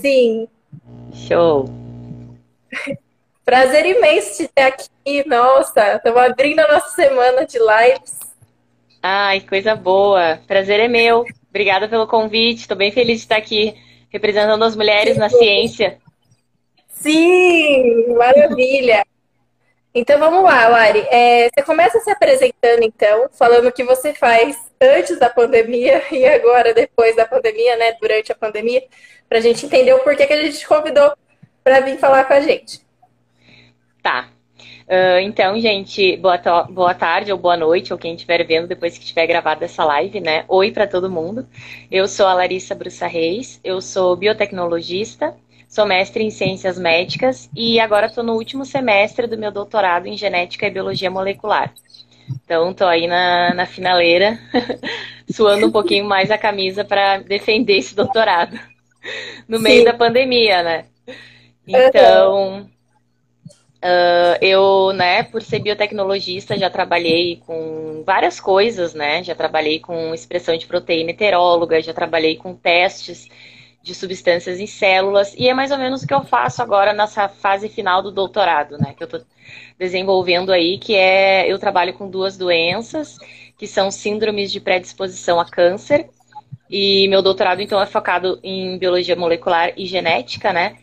Sim. Show. Prazer imenso te ter aqui. Nossa, estamos abrindo a nossa semana de lives. Ai, coisa boa. Prazer é meu. Obrigada pelo convite. Estou bem feliz de estar aqui representando as mulheres na ciência. Sim, maravilha. Então vamos lá, Lari. É, você começa se apresentando, então, falando o que você faz antes da pandemia e agora depois da pandemia, né? Durante a pandemia, para a gente entender o porquê que a gente te convidou para vir falar com a gente. Tá. Uh, então, gente, boa, boa tarde ou boa noite, ou quem estiver vendo depois que tiver gravado essa live, né? Oi para todo mundo. Eu sou a Larissa Brussa Reis, eu sou biotecnologista, sou mestre em ciências médicas e agora estou no último semestre do meu doutorado em genética e biologia molecular. Então, estou aí na, na finaleira, suando um pouquinho mais a camisa para defender esse doutorado no meio Sim. da pandemia, né? Então, uh, eu, né, por ser biotecnologista, já trabalhei com várias coisas, né? Já trabalhei com expressão de proteína heteróloga, já trabalhei com testes de substâncias em células, e é mais ou menos o que eu faço agora nessa fase final do doutorado, né? Que eu estou desenvolvendo aí, que é eu trabalho com duas doenças, que são síndromes de predisposição a câncer, e meu doutorado então é focado em biologia molecular e genética, né?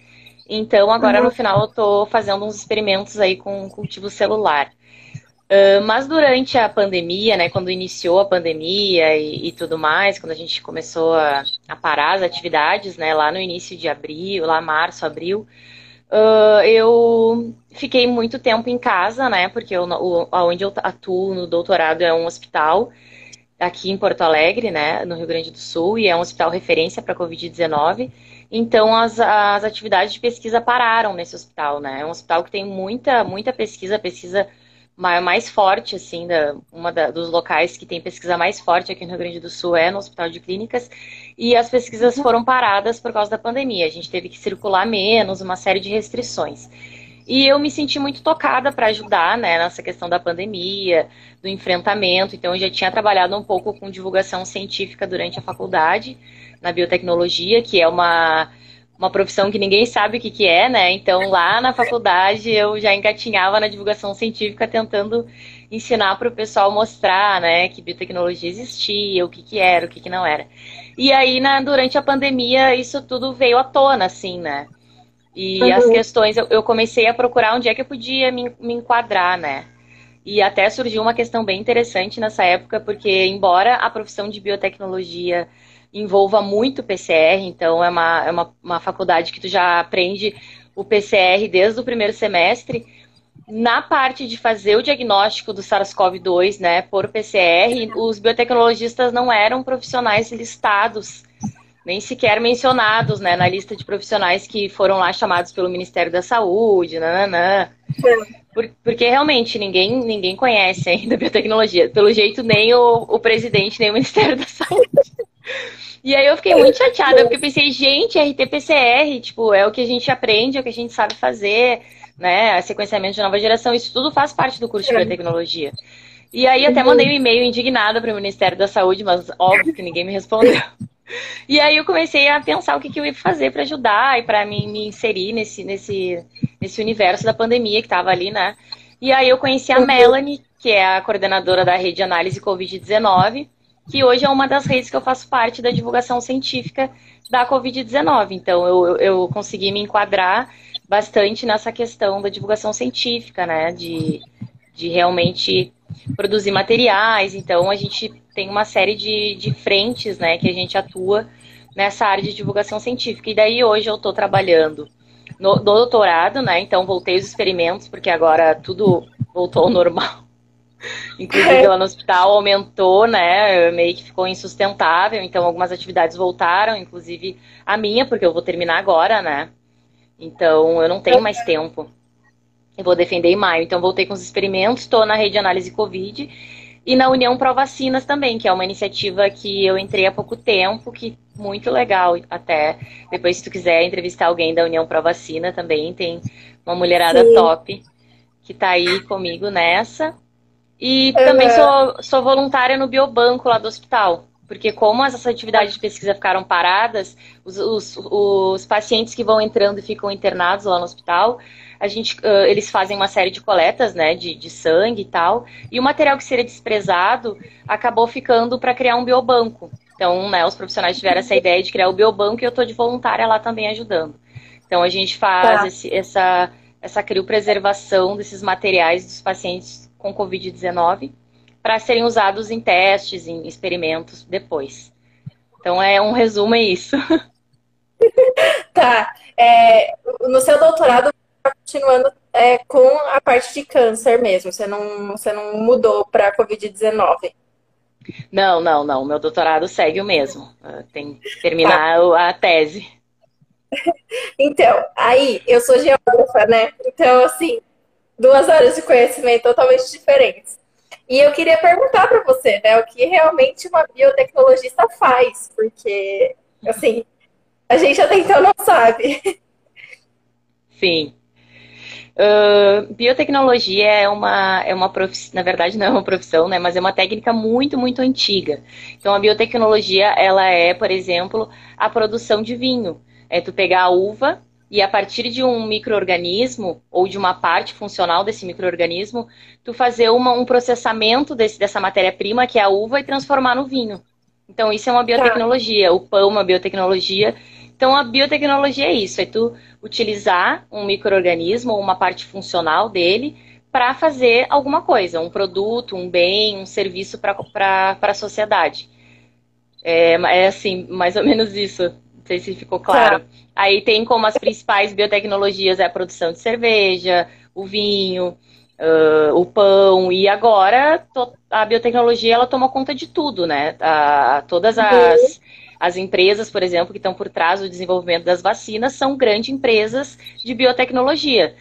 Então agora uhum. no final eu estou fazendo uns experimentos aí com cultivo celular. Uh, mas durante a pandemia, né, quando iniciou a pandemia e, e tudo mais, quando a gente começou a, a, parar as atividades, né, lá no início de abril, lá março, abril, uh, eu fiquei muito tempo em casa, né, porque eu, o, onde eu atuo no doutorado é um hospital aqui em Porto Alegre, né, no Rio Grande do Sul, e é um hospital referência para Covid-19. Então as, as atividades de pesquisa pararam nesse hospital, né? É um hospital que tem muita, muita pesquisa, pesquisa mais forte, assim, da, uma da, dos locais que tem pesquisa mais forte aqui no Rio Grande do Sul é no Hospital de Clínicas, e as pesquisas uhum. foram paradas por causa da pandemia. A gente teve que circular menos, uma série de restrições. E eu me senti muito tocada para ajudar, né, nessa questão da pandemia, do enfrentamento. Então, eu já tinha trabalhado um pouco com divulgação científica durante a faculdade, na biotecnologia, que é uma uma profissão que ninguém sabe o que, que é, né? Então, lá na faculdade, eu já engatinhava na divulgação científica, tentando ensinar para o pessoal mostrar, né, que biotecnologia existia, o que, que era, o que, que não era. E aí, na, durante a pandemia, isso tudo veio à tona, assim, né? E uhum. as questões, eu, eu, comecei a procurar onde é que eu podia me, me enquadrar, né? E até surgiu uma questão bem interessante nessa época, porque, embora a profissão de biotecnologia envolva muito PCR, então é uma, é uma, uma faculdade que tu já aprende o PCR desde o primeiro semestre. Na parte de fazer o diagnóstico do SARS-CoV-2, né, por PCR, os biotecnologistas não eram profissionais listados, nem sequer mencionados, né, na lista de profissionais que foram lá chamados pelo Ministério da Saúde, nananã. Por, porque realmente ninguém, ninguém conhece ainda biotecnologia. Pelo jeito, nem o, o presidente, nem o Ministério da Saúde. E aí eu fiquei muito chateada, porque eu pensei, gente, RT-PCR, tipo, é o que a gente aprende, é o que a gente sabe fazer, né? Sequenciamento de nova geração, isso tudo faz parte do curso de biotecnologia. E aí até mandei um e-mail indignada para o Ministério da Saúde, mas óbvio que ninguém me respondeu. E aí eu comecei a pensar o que, que eu ia fazer para ajudar e para me, me, inserir nesse, nesse, nesse universo da pandemia que estava ali, né? E aí eu conheci a Melanie, que é a coordenadora da rede de análise Covid-19, que hoje é uma das redes que eu faço parte da divulgação científica da Covid-19. Então, eu, eu consegui me enquadrar bastante nessa questão da divulgação científica, né? De, de realmente produzir materiais. Então, a gente tem uma série de, de frentes, né? Que a gente atua nessa área de divulgação científica. E daí, hoje, eu estou trabalhando no, no doutorado, né? Então, voltei os experimentos, porque agora tudo voltou ao normal. Inclusive lá no hospital aumentou, né? Meio que ficou insustentável, então algumas atividades voltaram, inclusive a minha, porque eu vou terminar agora, né? Então eu não tenho mais tempo. Eu vou defender em maio, então voltei com os experimentos, estou na rede de análise Covid e na União Pro Vacinas também, que é uma iniciativa que eu entrei há pouco tempo, que muito legal até. Depois, se tu quiser entrevistar alguém da União Pro Vacina também, tem uma mulherada Sim. top que está aí comigo nessa. E uhum. também sou, sou voluntária no biobanco lá do hospital. Porque como essas atividades de pesquisa ficaram paradas, os, os, os pacientes que vão entrando e ficam internados lá no hospital, a gente, uh, eles fazem uma série de coletas, né, de, de sangue e tal, e o material que seria desprezado acabou ficando para criar um biobanco. Então, né, os profissionais tiveram essa ideia de criar o biobanco e eu estou de voluntária lá também ajudando. Então, a gente faz tá. esse, essa, essa criopreservação desses materiais dos pacientes com Covid-19 para serem usados em testes, em experimentos depois. Então, é um resumo, é isso. tá. É, no seu doutorado, tá continuando é, com a parte de câncer mesmo, você não, você não mudou para Covid-19. Não, não, não. Meu doutorado segue o mesmo. Tem que terminar tá. a tese. Então, aí, eu sou geógrafa, né? Então, assim, duas áreas de conhecimento totalmente diferentes. E eu queria perguntar para você, né, o que realmente uma biotecnologista faz, porque, assim, a gente até então não sabe. Sim. Uh, biotecnologia é uma, é uma profissão, na verdade não é uma profissão, né, mas é uma técnica muito, muito antiga. Então a biotecnologia, ela é, por exemplo, a produção de vinho. É tu pegar a uva e a partir de um microorganismo ou de uma parte funcional desse microorganismo, tu fazer uma, um processamento desse, dessa matéria-prima, que é a uva, e transformar no vinho. Então, isso é uma biotecnologia. Tá. O pão é uma biotecnologia. Então, a biotecnologia é isso: é tu utilizar um microorganismo ou uma parte funcional dele para fazer alguma coisa, um produto, um bem, um serviço para a sociedade. É, é assim, mais ou menos isso sei se ficou claro. Tá. Aí tem como as principais biotecnologias é a produção de cerveja, o vinho, uh, o pão, e agora a biotecnologia ela toma conta de tudo, né? A, todas as, uhum. as empresas, por exemplo, que estão por trás do desenvolvimento das vacinas são grandes empresas de biotecnologia.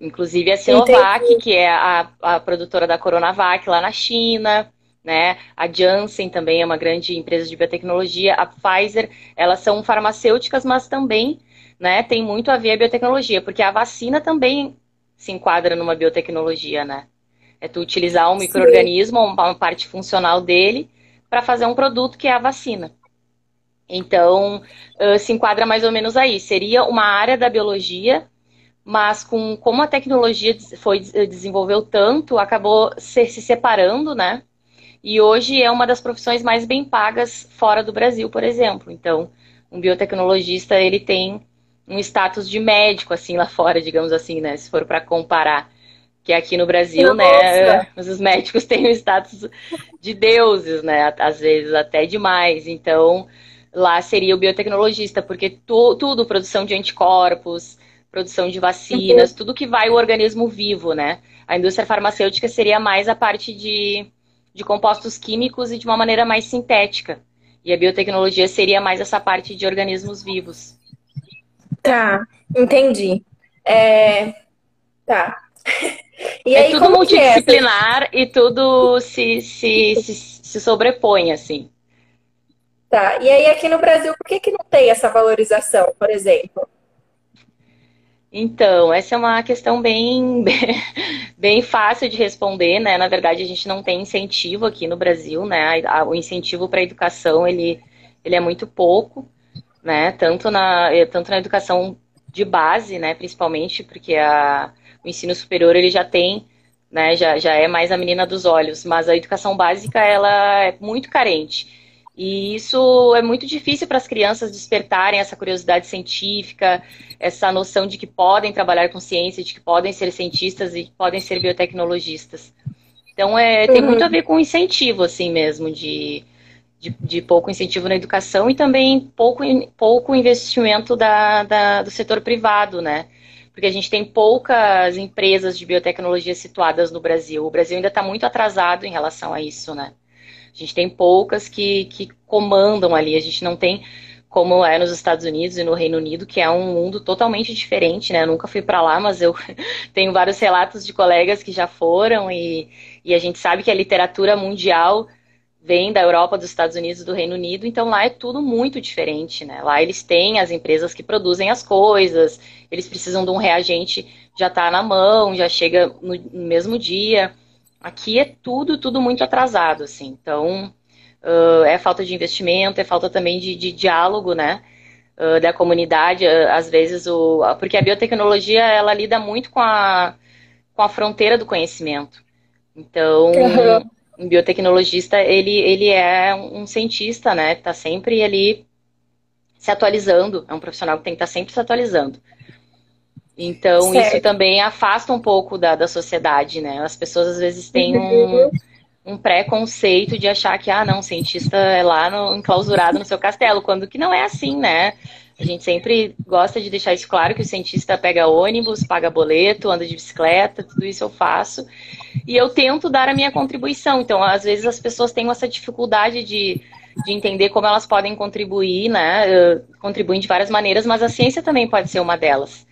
Inclusive a Sinovac, Entendi. que é a, a produtora da Coronavac lá na China, né? A Janssen também é uma grande empresa de biotecnologia, a Pfizer, elas são farmacêuticas, mas também, né, tem muito a ver a biotecnologia, porque a vacina também se enquadra numa biotecnologia, né? É tu utilizar um microorganismo, uma parte funcional dele, para fazer um produto que é a vacina. Então, se enquadra mais ou menos aí. Seria uma área da biologia, mas com como a tecnologia foi desenvolveu tanto, acabou se, se separando, né? E hoje é uma das profissões mais bem pagas fora do Brasil, por exemplo. Então, um biotecnologista, ele tem um status de médico, assim, lá fora, digamos assim, né? Se for para comparar. Que aqui no Brasil, né, Nossa. né, os médicos têm o status de deuses, né? Às vezes até demais. Então, lá seria o biotecnologista, porque tu, tudo, produção de anticorpos, produção de vacinas, uhum. tudo que vai o organismo vivo, né? A indústria farmacêutica seria mais a parte de de compostos químicos e de uma maneira mais sintética. E a biotecnologia seria mais essa parte de organismos vivos. Tá, entendi. É... Tá. E é aí, tudo é multidisciplinar é? e tudo se, se, se, se sobrepõe, assim. Tá. E aí, aqui no Brasil, por que, que não tem essa valorização, por exemplo? Então, essa é uma questão bem, bem, fácil de responder, né? Na verdade, a gente não tem incentivo aqui no Brasil, né? O incentivo para a educação, ele, ele é muito pouco, né? Tanto na, eh, tanto na educação de base, né? Principalmente porque a, o ensino superior, ele já tem, né? Já, já é mais a menina dos olhos, mas a educação básica, ela é muito carente. E isso é muito difícil para as crianças despertarem essa curiosidade científica, essa noção de que podem trabalhar com ciência, de que podem ser cientistas e podem ser biotecnologistas. Então, é, tem uhum. muito a ver com incentivo, assim mesmo, de, de, de, pouco incentivo na educação e também pouco, pouco investimento da, da, do setor privado, né? porque a gente tem poucas empresas de biotecnologia situadas no Brasil. O Brasil ainda está muito atrasado em relação a isso, né? A gente tem poucas que, que comandam ali, a gente não tem como é nos Estados Unidos e no Reino Unido, que é um mundo totalmente diferente, né? Eu nunca fui para lá, mas eu tenho vários relatos de colegas que já foram e, e a gente sabe que a literatura mundial vem da Europa, dos Estados Unidos, do Reino Unido, então lá é tudo muito diferente, né? Lá eles têm as empresas que produzem as coisas, eles precisam de um reagente, já está na mão, já chega no, no, mesmo dia. Aqui é tudo, tudo muito atrasado, assim. Então, uh, é falta de investimento, é falta também de, de diálogo, né? Uh, da comunidade, uh, às vezes, o, porque a biotecnologia, ela lida muito com a, com a fronteira do conhecimento. Então, uhum um biotecnologista, ele, ele é um cientista, né? Está sempre ali se atualizando. É um profissional que tem que estar tá sempre se atualizando. Então, certo. isso também afasta um pouco da, da sociedade, né? As pessoas às vezes têm um, um preconceito de achar que, ah, não, cientista é lá no, enclausurado no seu castelo, quando que não é assim, né? A gente sempre gosta de deixar isso claro que o cientista pega ônibus, paga boleto, anda de bicicleta, tudo isso eu faço. E eu tento dar a minha contribuição. Então, às vezes as pessoas têm essa dificuldade de, de entender como elas podem contribuir, né? Contribuem de várias maneiras, mas a ciência também pode ser uma delas.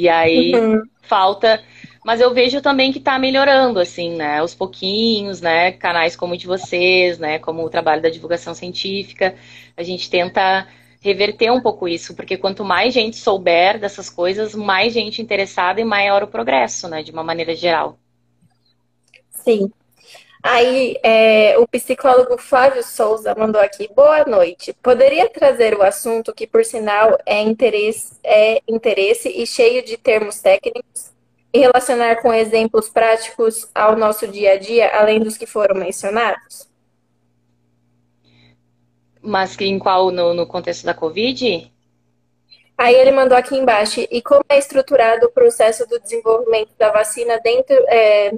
E aí uhum. falta. Mas eu vejo também que está melhorando, assim, né? Aos pouquinhos, né? Canais como o de vocês, né? Como o trabalho da divulgação científica. A gente tenta reverter um pouco isso, porque quanto mais gente souber dessas coisas, mais gente interessada e maior o progresso, né, de uma maneira geral. Sim. Aí, é, o psicólogo Flávio Souza mandou aqui: boa noite. Poderia trazer o assunto que, por sinal, é interesse, é interesse e cheio de termos técnicos e relacionar com exemplos práticos ao nosso dia a dia, além dos que foram mencionados? Mas em qual? No, no contexto da Covid? Aí ele mandou aqui embaixo. E como é estruturado o processo do desenvolvimento da vacina dentro. É,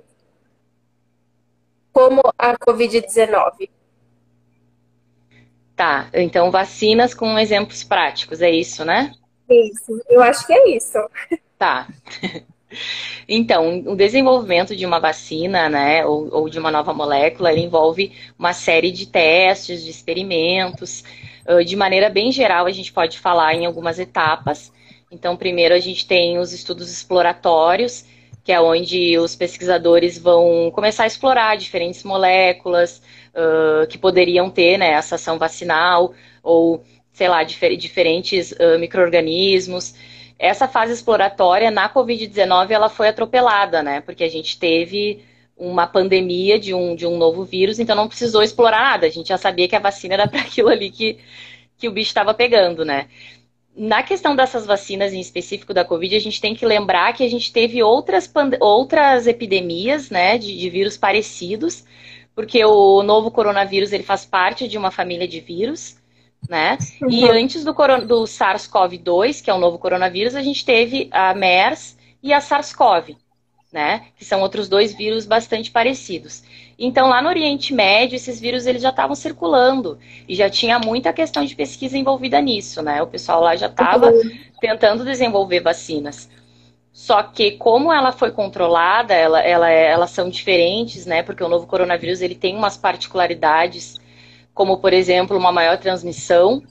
como a Covid-19? Tá, então vacinas com exemplos práticos, é isso, né? Isso, eu acho que é isso. Tá. Então, o desenvolvimento de uma vacina, né, ou, ou, de uma nova molécula, ele envolve uma série de testes, de experimentos. De maneira bem geral, a gente pode falar em algumas etapas. Então, primeiro a gente tem os estudos exploratórios, que é onde os pesquisadores vão começar a explorar diferentes moléculas uh, que poderiam ter né, essa ação vacinal, ou, sei lá, difer diferentes uh, micro-organismos essa fase exploratória na Covid-19 ela foi atropelada, né? Porque a gente teve uma pandemia de um, de um novo vírus, então não precisou explorar nada. A gente já sabia que a vacina era para aquilo ali que, que o bicho estava pegando, né? Na questão dessas vacinas em específico da Covid, a gente tem que lembrar que a gente teve outras, outras epidemias, né, de, de vírus parecidos, porque o novo coronavírus ele faz parte de uma família de vírus, né? Uhum. E antes do, do SARS-CoV-2, que é o novo coronavírus, a gente teve a MERS e a SARS-CoV, né? Que são outros dois vírus bastante parecidos. Então, lá no Oriente Médio, esses vírus eles já estavam circulando e já tinha muita questão de pesquisa envolvida nisso, né? O pessoal lá já estava uhum. tentando desenvolver vacinas. Só que como ela foi controlada, ela, ela, elas são diferentes, né? Porque o novo coronavírus ele tem umas particularidades como por exemplo uma maior transmissão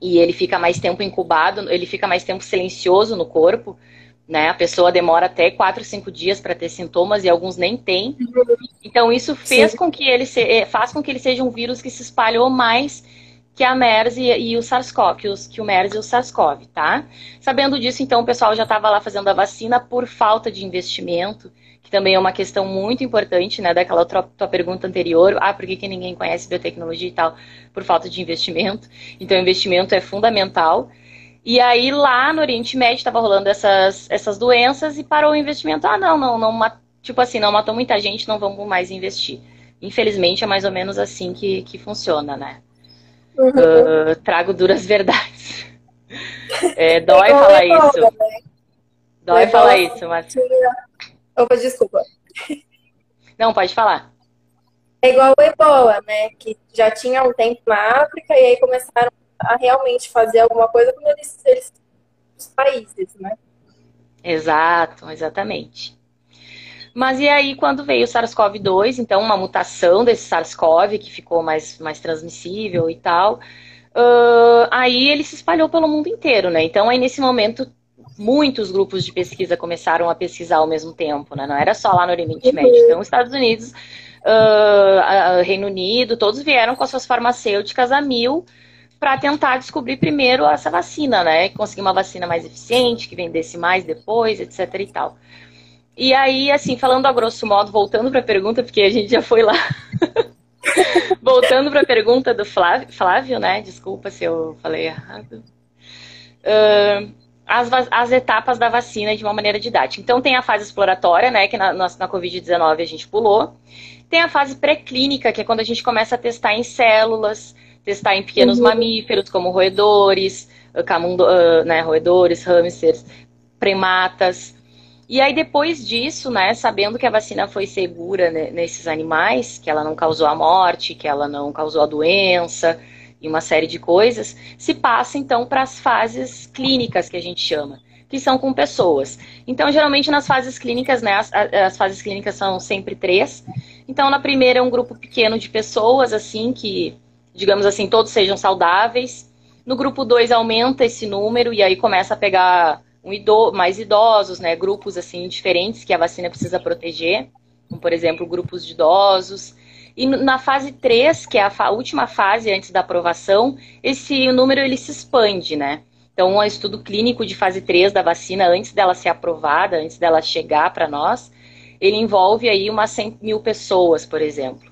e ele fica mais tempo incubado, ele fica mais tempo silencioso no corpo, né? A pessoa demora até 4, 5 dias para ter sintomas e alguns nem têm. Então isso fez Sim. com que ele se, eh, faz com que ele seja um vírus que se espalhou mais que a MERS e, e o SARS-CoV, que, que o MERS e o SARS-CoV, tá? Sabendo disso, então, o pessoal já estava lá fazendo a vacina por falta de investimento que também é uma questão muito importante, né, daquela tua, tua pergunta anterior, ah, por que, que ninguém conhece biotecnologia e tal? Por falta de investimento. Então, investimento é fundamental. E aí, lá no Oriente Médio, estava rolando essas, essas doenças e parou o investimento. Ah, não, não, não, tipo assim, não matou muita gente, não vamos mais investir. Infelizmente, é mais ou menos assim que, que funciona, né? Uhum. Uh, trago duras verdades. É, dói falar isso. Né? Dói falar isso, mas... Opa, desculpa. Não, pode falar. É igual o ebola, né? Que já tinha um tempo na África e aí começaram a realmente fazer alguma coisa quando eles, eles os países, né? Exato, exatamente. Mas e aí, quando veio o SARS-CoV-2, então uma mutação desse SARS-CoV que ficou mais, mais transmissível e tal, uh, aí ele se espalhou pelo mundo inteiro, né? Então aí nesse momento muitos grupos de pesquisa começaram a pesquisar ao mesmo tempo, né? Não era só lá no Oriente uhum. Médio. Então, os Estados Unidos, uh, Reino Unido, todos vieram com as suas farmacêuticas a mil para tentar descobrir primeiro essa vacina, né? Conseguir uma vacina mais eficiente, que vendesse mais depois, etc e tal. E aí, assim, falando a grosso modo, voltando para a pergunta, porque a gente já foi lá. voltando para a pergunta do Flávio, Flávio, né? Desculpa se eu falei errado. Uh, as, as etapas da vacina de uma maneira didática. Então, tem a fase exploratória, né, que na, na, na Covid-19 a gente pulou. Tem a fase pré-clínica, que é quando a gente começa a testar em células, testar em pequenos uhum. mamíferos, como roedores, camundo, uh, né, roedores, hamsters, primatas. E aí, depois disso, né, sabendo que a vacina foi segura né, nesses animais, que ela não causou a morte, que ela não causou a doença, e uma série de coisas, se passa então para as fases clínicas que a gente chama, que são com pessoas. Então, geralmente nas fases clínicas, né, as, as fases clínicas são sempre três. Então, na primeira é um grupo pequeno de pessoas, assim, que, digamos assim, todos sejam saudáveis. No grupo 2 aumenta esse número e aí começa a pegar um mais idosos, né, grupos assim diferentes que a vacina precisa proteger, como por exemplo grupos de idosos. E na fase 3, que é a última fase antes da aprovação, esse número ele se expande, né? Então, um estudo clínico de fase 3 da vacina, antes dela ser aprovada, antes dela chegar para nós, ele envolve aí umas 100 mil pessoas, por exemplo.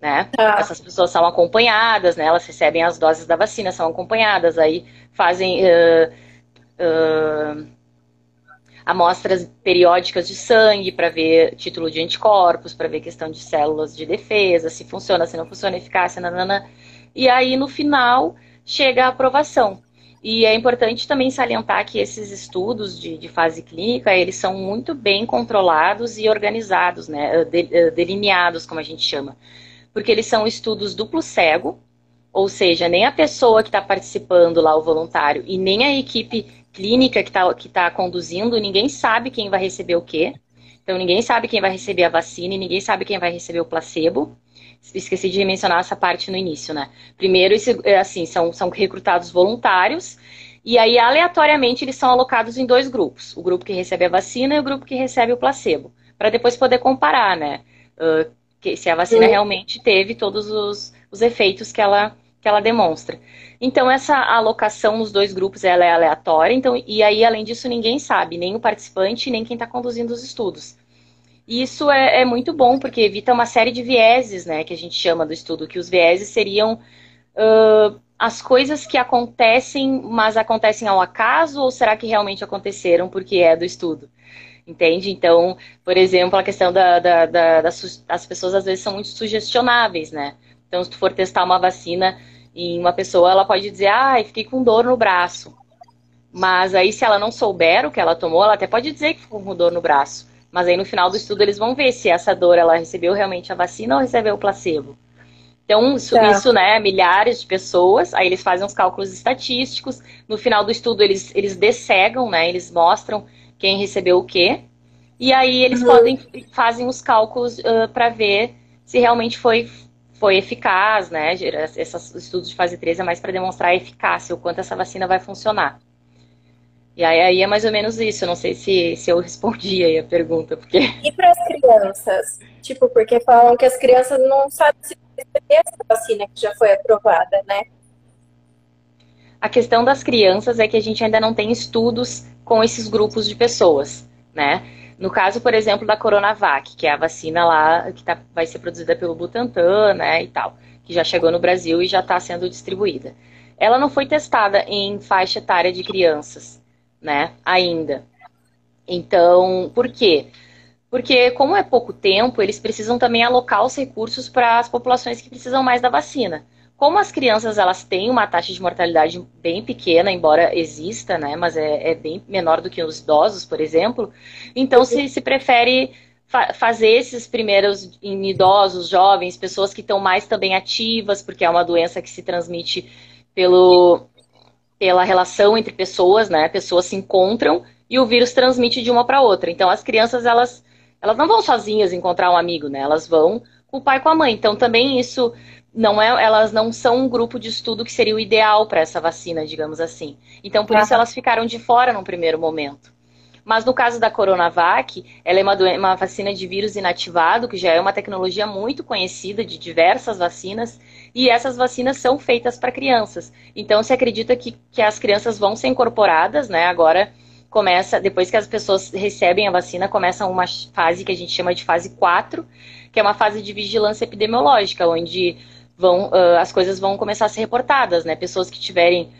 Né? Ah. Essas pessoas são acompanhadas, né? Elas recebem as doses da vacina, são acompanhadas, aí fazem uh, uh, amostras periódicas de sangue para ver título de anticorpos, para ver questão de células de defesa, se funciona, se não funciona, eficácia, nanana. E aí, no final, chega a aprovação. E é importante também salientar que esses estudos de, de fase clínica, eles são muito bem controlados e organizados, né, delineados, como a gente chama. Porque eles são estudos duplo cego, ou seja, nem a pessoa que está participando lá, o voluntário, e nem a equipe clínica que está que tá conduzindo, ninguém sabe quem vai receber o quê. Então, ninguém sabe quem vai receber a vacina e ninguém sabe quem vai receber o placebo. Esqueci de mencionar essa parte no início, né? Primeiro, é, assim, são, são recrutados voluntários e aí, aleatoriamente, eles são alocados em dois grupos. O grupo que recebe a vacina e o grupo que recebe o placebo. Para depois poder comparar, né? Uh, se a vacina realmente teve todos os, os efeitos que ela, que ela demonstra. Então, essa alocação nos dois grupos ela é aleatória, então, e aí, além disso, ninguém sabe, nem o participante, nem quem está conduzindo os estudos. E isso é, é, muito bom, porque evita uma série de vieses, né, que a gente chama do estudo, que os vieses seriam uh, as coisas que acontecem, mas acontecem ao acaso, ou será que realmente aconteceram porque é do estudo? Entende? Então, por exemplo, a questão da, da, da, das, das pessoas às vezes são muito sugestionáveis, né? Então, se tu for testar uma vacina em uma pessoa, ela pode dizer, ah, fiquei com dor no braço. Mas aí, se ela não souber o que ela tomou, ela até pode dizer que ficou com dor no braço. Mas aí, no final do estudo, eles vão ver se essa dor ela recebeu realmente a vacina ou recebeu o placebo. Então, isso, tá. isso, né, milhares de pessoas, aí eles fazem os cálculos estatísticos. No final do estudo, eles, eles dessegam, né, eles mostram quem recebeu o quê. E aí, eles uhum. podem, fazem os cálculos uh, para ver se realmente foi foi eficaz, né? Esses estudos de fase 3 é mais para demonstrar a eficácia, o quanto essa vacina vai funcionar. E aí, aí, é mais ou menos isso. Eu não sei se, se eu respondi aí a pergunta, porque. E para as crianças? Tipo, porque falam que as crianças não sabem se essa vacina que já foi aprovada, né? A questão das crianças é que a gente ainda não tem estudos com esses grupos de pessoas, né? No caso, por exemplo, da Coronavac, que é a vacina lá que tá, vai ser produzida pelo Butantan, né, e tal, que já chegou no Brasil e já está sendo distribuída. Ela não foi testada em faixa etária de crianças, né, ainda. Então, por quê? Porque, como é pouco tempo, eles precisam também alocar os recursos para as populações que precisam mais da vacina. Como as crianças elas têm uma taxa de mortalidade bem pequena, embora exista, né, mas é, é bem menor do que os idosos, por exemplo, então se, se prefere fa fazer esses primeiros em idosos, jovens, pessoas que estão mais também ativas, porque é uma doença que se transmite pelo, pela relação entre pessoas, né? Pessoas se encontram e o vírus transmite de uma para outra. Então as crianças elas elas não vão sozinhas encontrar um amigo, né? Elas vão com o pai e com a mãe. Então também isso não é, elas não são um grupo de estudo que seria o ideal para essa vacina, digamos assim. Então por isso elas ficaram de fora num primeiro momento. Mas no caso da Coronavac, ela é uma, uma, vacina de vírus inativado, que já é uma tecnologia muito conhecida de diversas vacinas, e essas vacinas são feitas para crianças. Então se acredita que, que as crianças vão ser incorporadas, né? Agora começa, depois que as pessoas recebem a vacina, começa uma fase que a gente chama de fase 4, que é uma fase de vigilância epidemiológica, onde vão, uh, as coisas vão começar a ser reportadas, né? Pessoas que tiverem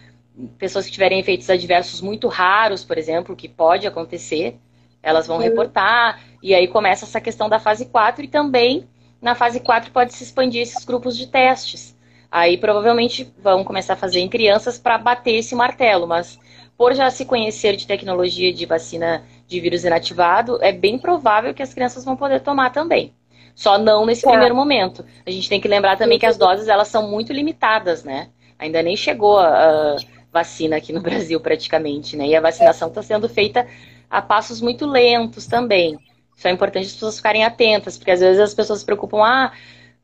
pessoas que tiverem efeitos adversos muito raros, por exemplo, que pode acontecer, elas vão reportar, e aí começa essa questão da fase 4 e também na fase 4 pode se expandir esses grupos de testes. Aí provavelmente vão começar a fazer em crianças para bater esse martelo, mas por já se conhecer de tecnologia de vacina de vírus inativado, é bem provável que as crianças vão poder tomar também. Só não nesse é. primeiro momento. A gente tem que lembrar também que as doses elas são muito limitadas, né? Ainda nem chegou a, a vacina aqui no Brasil praticamente, né? E a vacinação está sendo feita a passos muito lentos também. Isso é importante as pessoas ficarem atentas, porque às vezes as pessoas se preocupam, ah,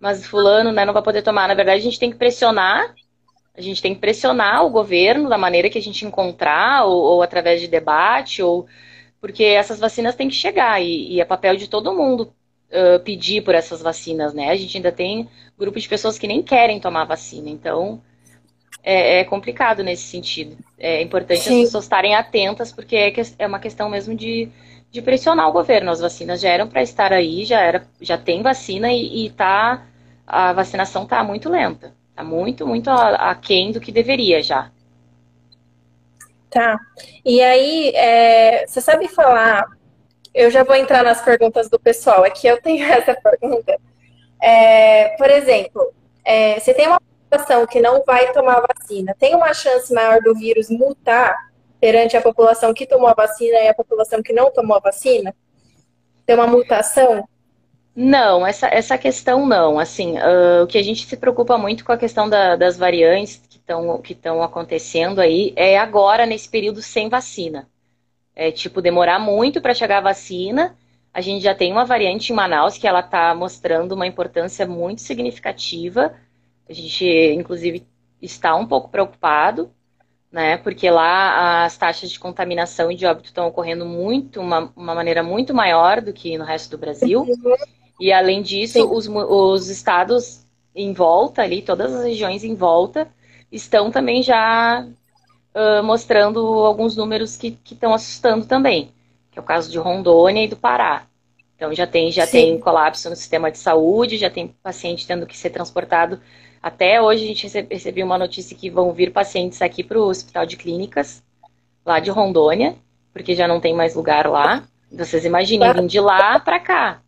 mas fulano né, não vai poder tomar. Na verdade, a gente tem que pressionar a gente tem que pressionar o governo da maneira que a gente encontrar, ou, ou através de debate, ou porque essas vacinas têm que chegar e, e é papel de todo mundo uh, pedir por essas vacinas, né? A gente ainda tem grupo de pessoas que nem querem tomar vacina, então é, é complicado nesse sentido. É importante Sim. as pessoas estarem atentas, porque é, que, é uma questão mesmo de, de pressionar o governo. As vacinas já eram para estar aí, já era, já tem vacina e, e tá, a vacinação está muito lenta. Tá muito, muito aquém do que deveria já. Tá. E aí, é, você sabe falar. Eu já vou entrar nas perguntas do pessoal. Aqui eu tenho essa pergunta. É, por exemplo, é, você tem uma população que não vai tomar vacina, tem uma chance maior do vírus mutar perante a população que tomou a vacina e a população que não tomou a vacina? Tem uma mutação? Não, essa, essa questão não. Assim, uh, o que a gente se preocupa muito com a questão da, das variantes que estão que acontecendo aí é agora, nesse período sem vacina. É tipo, demorar muito para chegar a vacina. A gente já tem uma variante em Manaus que ela está mostrando uma importância muito significativa. A gente, inclusive, está um pouco preocupado, né? Porque lá as taxas de contaminação e de óbito estão ocorrendo muito, uma, uma maneira muito maior do que no resto do Brasil. E além disso, os, os estados em volta ali, todas as regiões em volta, estão também já uh, mostrando alguns números que estão assustando também, que é o caso de Rondônia e do Pará. Então já tem, já tem colapso no sistema de saúde, já tem paciente tendo que ser transportado. Até hoje a gente recebeu uma notícia que vão vir pacientes aqui para o hospital de clínicas, lá de Rondônia, porque já não tem mais lugar lá. Vocês imaginem, vir de lá para cá.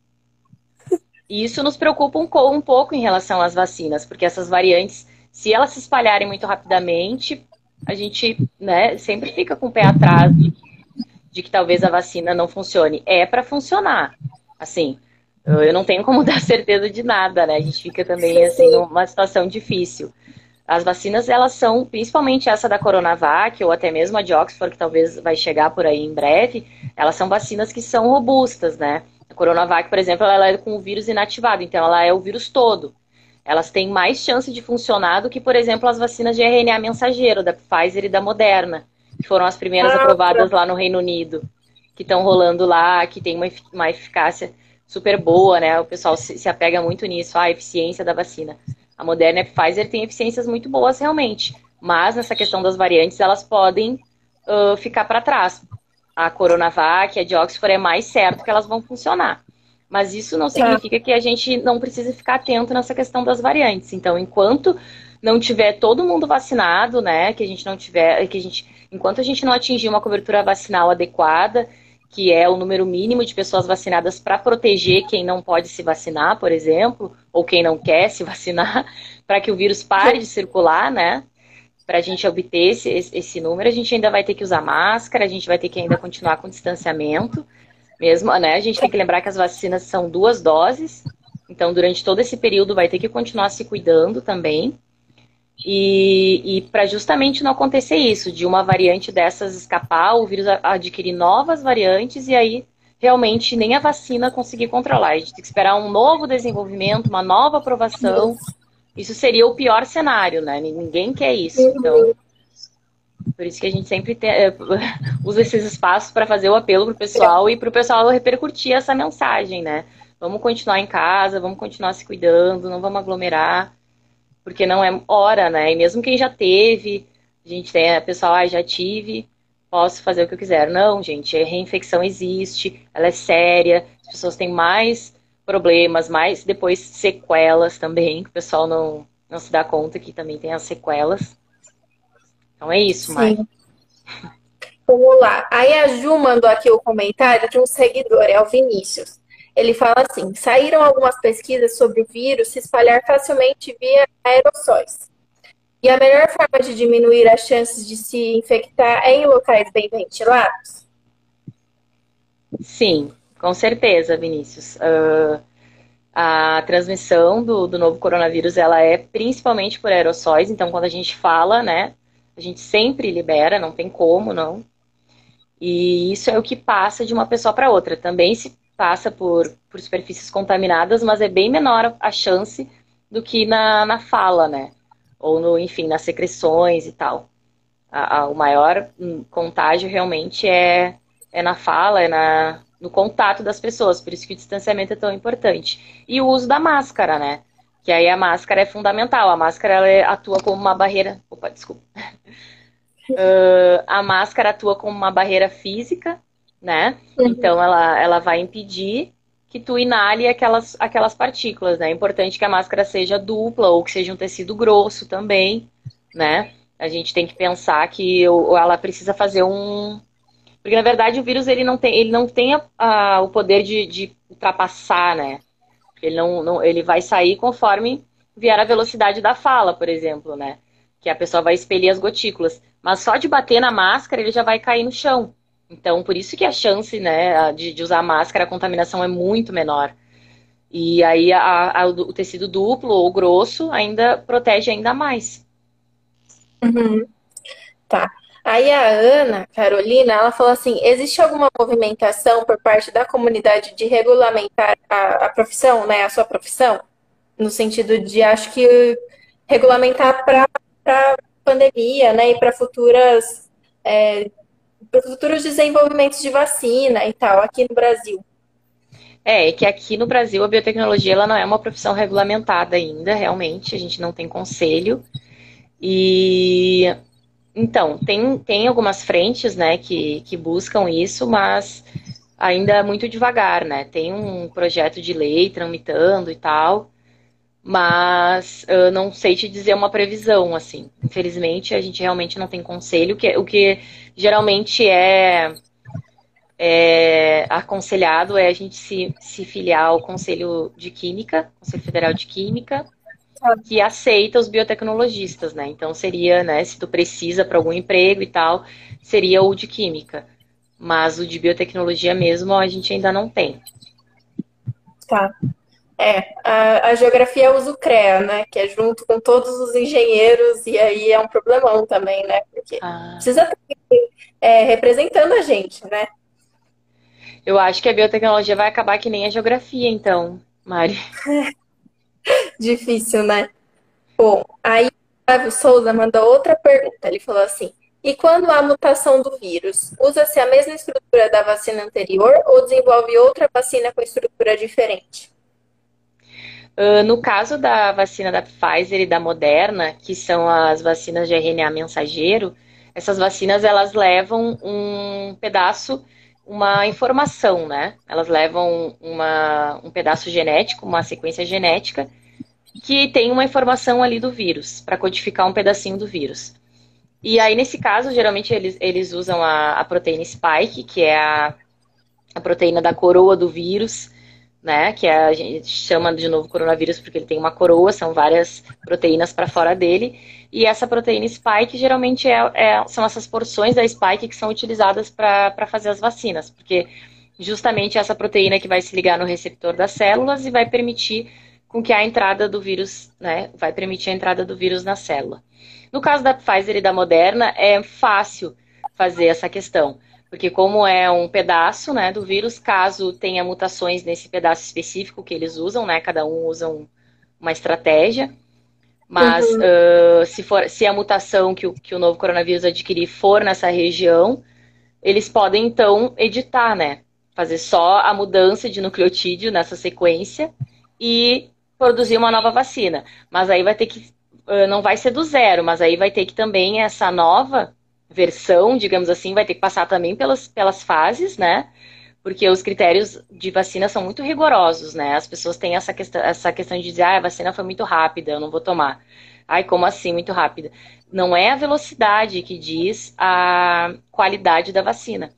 E isso nos preocupa um, um pouco em relação às vacinas, porque essas variantes, se elas se espalharem muito rapidamente, a gente né, sempre fica com o pé atrás de, de que talvez a vacina não funcione. É para funcionar. Assim, eu não tenho como dar certeza de nada, né? A gente fica também assim numa situação difícil. As vacinas, elas são, principalmente essa da Coronavac, ou até mesmo a de Oxford, que talvez vai chegar por aí em breve, elas são vacinas que são robustas, né? A Coronavac, por exemplo, ela é com o vírus inativado, então ela é o vírus todo. Elas têm mais chance de funcionar do que, por exemplo, as vacinas de RNA mensageiro, da Pfizer e da Moderna, que foram as primeiras ah, aprovadas lá no Reino Unido, que estão rolando lá, que tem uma, uma eficácia super boa, né? O pessoal se, se apega muito nisso, a eficiência da vacina. A Moderna e a Pfizer têm eficiências muito boas realmente, mas nessa questão das variantes, elas podem uh, ficar para trás a Coronavac, a de Oxford, é mais certo que elas vão funcionar. Mas isso não significa que a gente não precise ficar atento nessa questão das variantes. Então, enquanto não tiver todo mundo vacinado, né, que a gente não tiver, que a gente, enquanto a gente não atingir uma cobertura vacinal adequada, que é o número mínimo de pessoas vacinadas para proteger quem não pode se vacinar, por exemplo, ou quem não quer se vacinar, para que o vírus pare de circular, né? para a gente obter esse, esse número, a gente ainda vai ter que usar máscara, a gente vai ter que ainda continuar com distanciamento, mesmo, né? A gente tem que lembrar que as vacinas são duas doses, então durante todo esse período vai ter que continuar se cuidando também. E, e para justamente não acontecer isso, de uma variante dessas escapar, o vírus adquirir novas variantes e aí realmente nem a vacina conseguir controlar. A gente tem que esperar um novo desenvolvimento, uma nova aprovação. Isso seria o pior cenário, né? Ninguém quer isso. Então, por isso que a gente sempre tem, é, usa esses espaços para fazer o apelo para o pessoal e para o pessoal repercutir essa mensagem, né? Vamos continuar em casa, vamos continuar se cuidando, não vamos aglomerar, porque não é hora, né? E mesmo quem já teve, a gente tem, a pessoal, ah, já tive, posso fazer o que eu quiser. Não, gente, a reinfecção existe, ela é séria, as pessoas têm mais problemas, mais depois sequelas também, que o pessoal não, não se dá conta que também tem as sequelas. Então é isso, Mai. Vamos lá. Aí a Ju mandou aqui o comentário de um seguidor, é o Vinícius. Ele fala assim: saíram algumas pesquisas sobre o vírus se espalhar facilmente via aerossóis. E a melhor forma de diminuir as chances de se infectar é em locais bem ventilados? Sim, com certeza, Vinícius. Uh, a transmissão do, do novo coronavírus ela é principalmente por aerossóis, então quando a gente fala, né, a gente sempre libera, não tem como, não. E isso é o que passa de uma pessoa para outra. Também se passa por, por superfícies contaminadas, mas é bem menor a chance do que na, na fala, né? Ou no, enfim, nas secreções e tal. A, a, o maior hum, contágio realmente é, é na fala, é na, no contato das pessoas, por isso que o distanciamento é tão importante. E o uso da máscara, né? Que aí a máscara é fundamental. A máscara ela atua como uma barreira. Opa, desculpa. Uh, a máscara atua como uma barreira física, né? Uhum. Então ela, ela vai impedir que tu inale aquelas, aquelas partículas, né? É importante que a máscara seja dupla ou que seja um tecido grosso também, né? A gente tem que pensar que ela precisa fazer um. Porque na verdade o vírus ele não tem, ele não tem a, a, o poder de, de ultrapassar, né? Ele, não, não, ele vai sair conforme vier a velocidade da fala, por exemplo, né? Que a pessoa vai expelir as gotículas. Mas só de bater na máscara, ele já vai cair no chão. Então, por isso que a chance né, de, de usar máscara, a contaminação é muito menor. E aí a, a, o tecido duplo ou grosso ainda protege ainda mais. Uhum. Tá. Aí a Ana Carolina, ela falou assim: existe alguma movimentação por parte da comunidade de regulamentar a, a profissão, né, a sua profissão, no sentido de acho que regulamentar para pandemia, né, e para futuras é, futuros desenvolvimentos de vacina e tal aqui no Brasil. É, que aqui no Brasil a biotecnologia ela não é uma profissão regulamentada ainda, realmente, a gente não tem conselho. E então, tem, tem algumas frentes, né, que, que buscam isso, mas ainda é muito devagar, né? Tem um projeto de lei tramitando e tal, mas eu não sei te dizer uma previsão, assim. Infelizmente, a gente realmente não tem conselho, que, o que geralmente é, é aconselhado é a gente se, se filiar ao Conselho de Química, Conselho Federal de Química, que aceita os biotecnologistas, né? Então seria, né, se tu precisa para algum emprego e tal, seria o de química. Mas o de biotecnologia mesmo a gente ainda não tem. Tá. É, a, a geografia usa o CREA, né? Que é junto com todos os engenheiros, e aí é um problemão também, né? Porque ah. precisa ter é, representando a gente, né? Eu acho que a biotecnologia vai acabar que nem a geografia, então, Mari. Difícil, né? Bom, aí o Flávio Souza mandou outra pergunta. Ele falou assim: e quando há mutação do vírus, usa-se a mesma estrutura da vacina anterior ou desenvolve outra vacina com estrutura diferente? Uh, no caso da vacina da Pfizer e da Moderna, que são as vacinas de RNA mensageiro, essas vacinas elas levam um pedaço uma informação, né? Elas levam uma, um pedaço genético, uma sequência genética, que tem uma informação ali do vírus, para codificar um pedacinho do vírus. E aí, nesse caso, geralmente eles, eles usam a, a proteína spike, que é a, a proteína da coroa do vírus, né? Que é, a gente chama de novo coronavírus porque ele tem uma coroa, são várias proteínas para fora dele. E essa proteína spike geralmente é, é, são essas porções da spike que são utilizadas para fazer as vacinas, porque justamente essa proteína que vai se ligar no receptor das células e vai permitir com que a entrada do vírus, né, vai permitir a entrada do vírus na célula. No caso da Pfizer e da Moderna, é fácil fazer essa questão, porque como é um pedaço, né, do vírus, caso tenha mutações nesse pedaço específico que eles usam, né, cada um usa um, uma estratégia, mas uhum. uh, se, for, se a mutação que o, que o novo coronavírus adquirir for nessa região, eles podem então editar, né? Fazer só a mudança de nucleotídeo nessa sequência e produzir uma nova vacina. Mas aí vai ter que. Uh, não vai ser do zero, mas aí vai ter que também essa nova versão, digamos assim, vai ter que passar também pelas, pelas fases, né? Porque os critérios de vacina são muito rigorosos, né? As pessoas têm essa questão, essa questão de dizer, ah, a vacina foi muito rápida, eu não vou tomar. Ai, como assim, muito rápida? Não é a velocidade que diz a qualidade da vacina,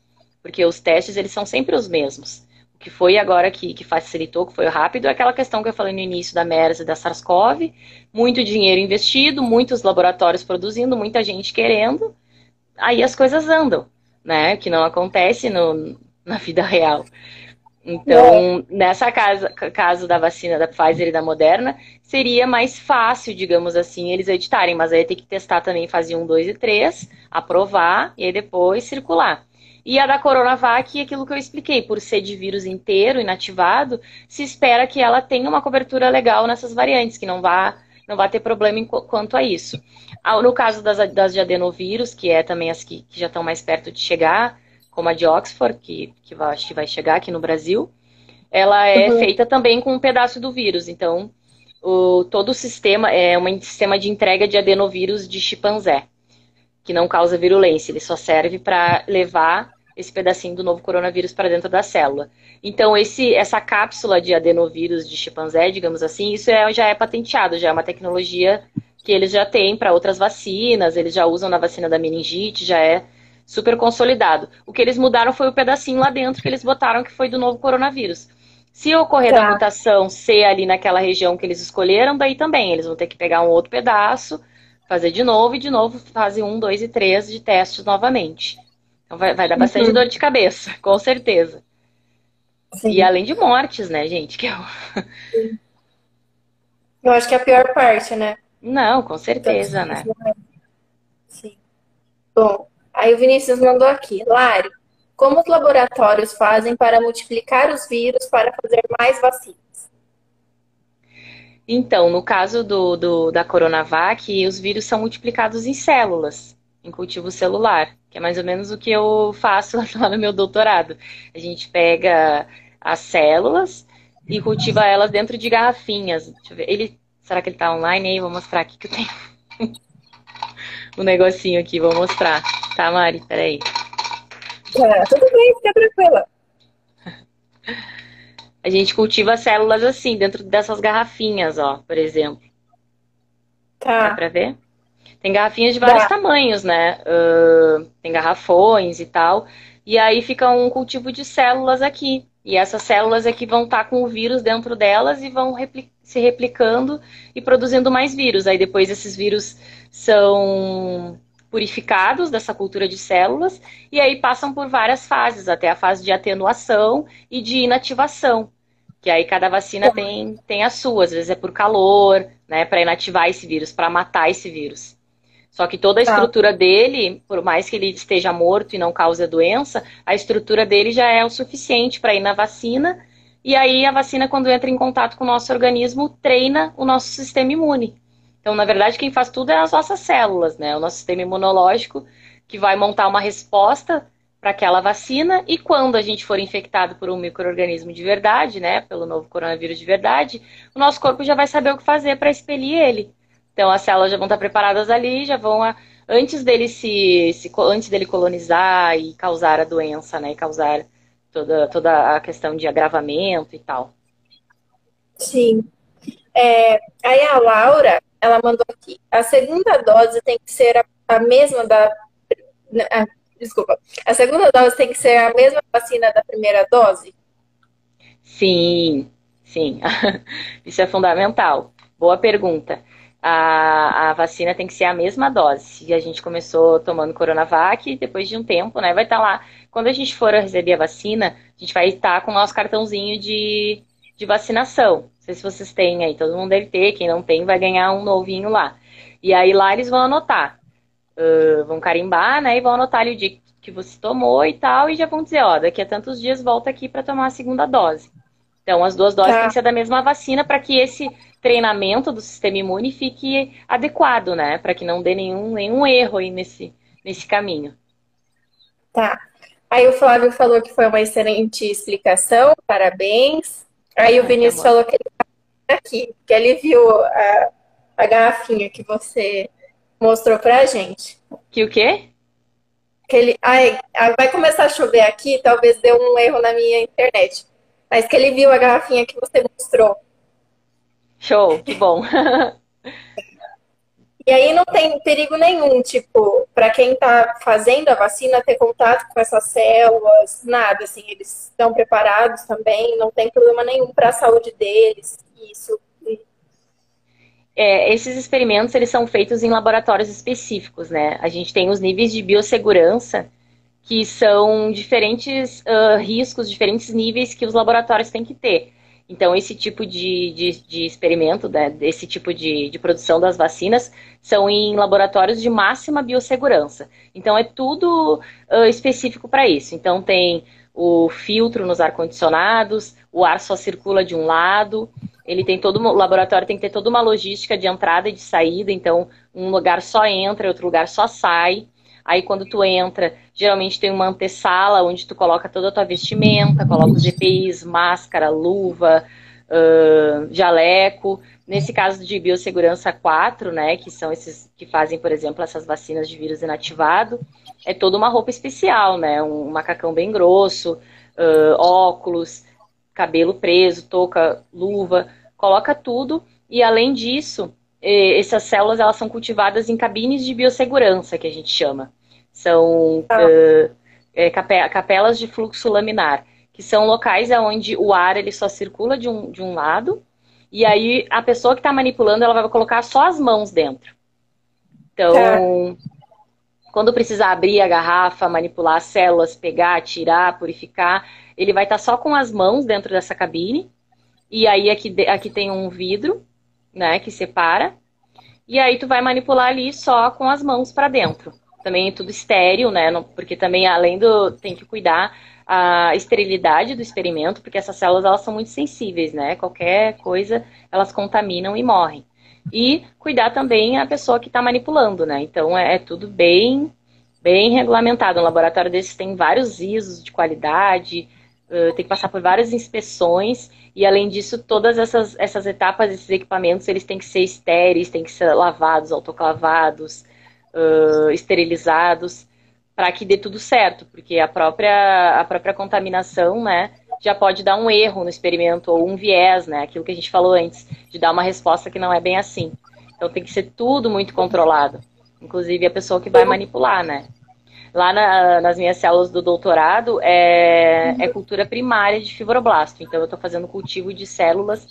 porque os testes eles são sempre os mesmos. O que foi agora que, que facilitou, que foi rápido, é aquela questão que eu falei no início da MERS e da SARS-CoV, muito dinheiro investido, muitos laboratórios produzindo, muita gente querendo, aí as coisas andam, né? Que não acontece no, na vida real. Então, é. nessa casa, caso da vacina da Pfizer e da Moderna, seria mais fácil, digamos assim, eles editarem, mas aí tem que testar também fase 1, 2 e 3, aprovar e aí depois circular. E a da Coronavac, aquilo que eu expliquei, por ser de vírus inteiro, inativado, se espera que ela tenha uma cobertura legal nessas variantes, que não vá, não vá ter problema em, quanto a isso. No caso das, das de adenovírus, que é também as que, que já estão mais perto de chegar, como a de Oxford, que, que vai, acho que vai chegar aqui no Brasil, ela é uhum. feita também com um pedaço do vírus. Então, o, todo o sistema é um sistema de entrega de adenovírus de chimpanzé, que não causa virulência, ele só serve para levar esse pedacinho do novo coronavírus para dentro da célula. Então, esse, essa cápsula de adenovírus de chimpanzé, digamos assim, isso é, já é patenteado, já é uma tecnologia que eles já têm para outras vacinas, eles já usam na vacina da meningite, já é super consolidado. O que eles mudaram foi o pedacinho lá dentro que eles botaram que foi do novo coronavírus. Se ocorrer tá. da mutação ser ali naquela região que eles escolheram, daí também eles vão ter que pegar um outro pedaço, fazer de novo e de novo fase 1, 2 e 3 de testes novamente. Então vai, vai dar bastante uhum. dor de cabeça, com certeza. Sim. E além de mortes, né, gente? Que eu... eu acho que é a pior parte, né? Não, com certeza, né? Sim. Bom, Aí o Vinícius mandou aqui, Lari, como os laboratórios fazem para multiplicar os vírus para fazer mais vacinas? Então, no caso do, do, da Coronavac, os vírus são multiplicados em células, em cultivo celular, que é mais ou menos o que eu faço lá no meu doutorado. A gente pega as células e cultiva elas dentro de garrafinhas. Deixa eu ver. Ele, será que ele está online aí? Vou mostrar aqui que eu tenho um negocinho aqui, vou mostrar. Tá, Mari? Peraí. É, tudo bem, fica tranquila. A gente cultiva células assim, dentro dessas garrafinhas, ó, por exemplo. Tá. Dá pra ver? Tem garrafinhas de vários Dá. tamanhos, né? Uh, tem garrafões e tal. E aí fica um cultivo de células aqui. E essas células aqui vão estar tá com o vírus dentro delas e vão repli se replicando e produzindo mais vírus. Aí depois esses vírus são purificados dessa cultura de células e aí passam por várias fases, até a fase de atenuação e de inativação. Que aí cada vacina tem, tem a sua, às vezes é por calor, né, para inativar esse vírus, para matar esse vírus. Só que toda a tá. estrutura dele, por mais que ele esteja morto e não cause a doença, a estrutura dele já é o suficiente para ir na vacina. E aí a vacina, quando entra em contato com o nosso organismo, treina o nosso sistema imune. Então, na verdade, quem faz tudo é as nossas células, né? O nosso sistema imunológico que vai montar uma resposta para aquela vacina e quando a gente for infectado por um microorganismo de verdade, né, pelo novo coronavírus de verdade, o nosso corpo já vai saber o que fazer para expelir ele. Então as células já vão estar preparadas ali, já vão a, antes dele se, se, antes dele colonizar e causar a doença, né, e causar toda toda a questão de agravamento e tal. Sim. É, aí a Laura, ela mandou aqui. A segunda dose tem que ser a, a mesma da. Ah, desculpa. A segunda dose tem que ser a mesma vacina da primeira dose? Sim, sim. Isso é fundamental. Boa pergunta. A, a, vacina tem que ser a mesma dose. E a gente começou tomando Coronavac, depois de um tempo, né? Vai estar tá lá. Quando a gente for receber a vacina, a gente vai estar com o nosso cartãozinho de, de vacinação sei se vocês têm aí, todo mundo deve ter, quem não tem vai ganhar um novinho lá. E aí lá eles vão anotar, uh, vão carimbar, né, e vão anotar ali o dia que você tomou e tal, e já vão dizer, ó, daqui a tantos dias volta aqui para tomar a segunda dose. Então, as duas doses tá. têm que ser da mesma vacina para que esse treinamento do sistema imune fique adequado, né? Para que não dê nenhum, nenhum erro aí nesse, nesse caminho. Tá. Aí o Flávio falou que foi uma excelente explicação, parabéns. Aí o Vinícius falou que ele aqui, que ele viu a, a garrafinha que você mostrou pra gente. Que o quê? Que ele. Ai, vai começar a chover aqui, talvez dê um erro na minha internet. Mas que ele viu a garrafinha que você mostrou. Show, que bom. E aí não tem perigo nenhum, tipo, para quem está fazendo a vacina ter contato com essas células, nada, assim, eles estão preparados também, não tem problema nenhum para a saúde deles, isso. É, esses experimentos eles são feitos em laboratórios específicos, né? A gente tem os níveis de biossegurança que são diferentes uh, riscos, diferentes níveis que os laboratórios têm que ter. Então, esse tipo de, de, de experimento, né, esse tipo de, de, produção das vacinas, são em laboratórios de máxima biossegurança. Então, é tudo uh, específico para isso. Então, tem o filtro nos ar-condicionados, o ar só circula de um lado, ele tem todo o laboratório tem que ter toda uma logística de entrada e de saída, então um lugar só entra, outro lugar só sai. Aí quando tu entra, geralmente tem uma antessala onde tu coloca toda a tua vestimenta, coloca os EPIs, máscara, luva, uh, jaleco. Nesse caso de biossegurança 4, né, que são esses que fazem, por exemplo, essas vacinas de vírus inativado, é toda uma roupa especial, né, um macacão bem grosso, uh, óculos, cabelo preso, touca, luva, coloca tudo e além disso, essas células elas são cultivadas em cabines de biossegurança, que a gente chama. São ah. uh, é, capelas de fluxo laminar, que são locais onde o ar ele só circula de um, de um lado, e aí a pessoa que está manipulando ela vai colocar só as mãos dentro. Então, tá. quando precisar abrir a garrafa, manipular as células, pegar, tirar, purificar, ele vai estar tá só com as mãos dentro dessa cabine. E aí aqui, aqui tem um vidro, né, que separa. E aí tu vai manipular ali só com as mãos para dentro também é tudo estéreo, né? Porque também, além do. tem que cuidar a esterilidade do experimento, porque essas células elas são muito sensíveis, né? Qualquer coisa elas contaminam e morrem. E cuidar também a pessoa que está manipulando, né? Então é, é, tudo bem, bem regulamentado. Um laboratório desses tem vários ISOs de qualidade, uh, tem que passar por várias inspeções e além disso, todas essas, essas etapas, esses equipamentos, eles têm que ser estéreis, têm que ser lavados, autoclavados, uh, esterilizados, para que dê tudo certo, porque a própria, a própria contaminação, né, já pode dar um erro no experimento ou um viés, né, aquilo que a gente falou antes, de dar uma resposta que não é bem assim. Então tem que ser tudo muito controlado, inclusive a pessoa que vai manipular, né. Lá na, nas minhas células do doutorado é, é cultura primária de fibroblasto, então eu estou fazendo cultivo de células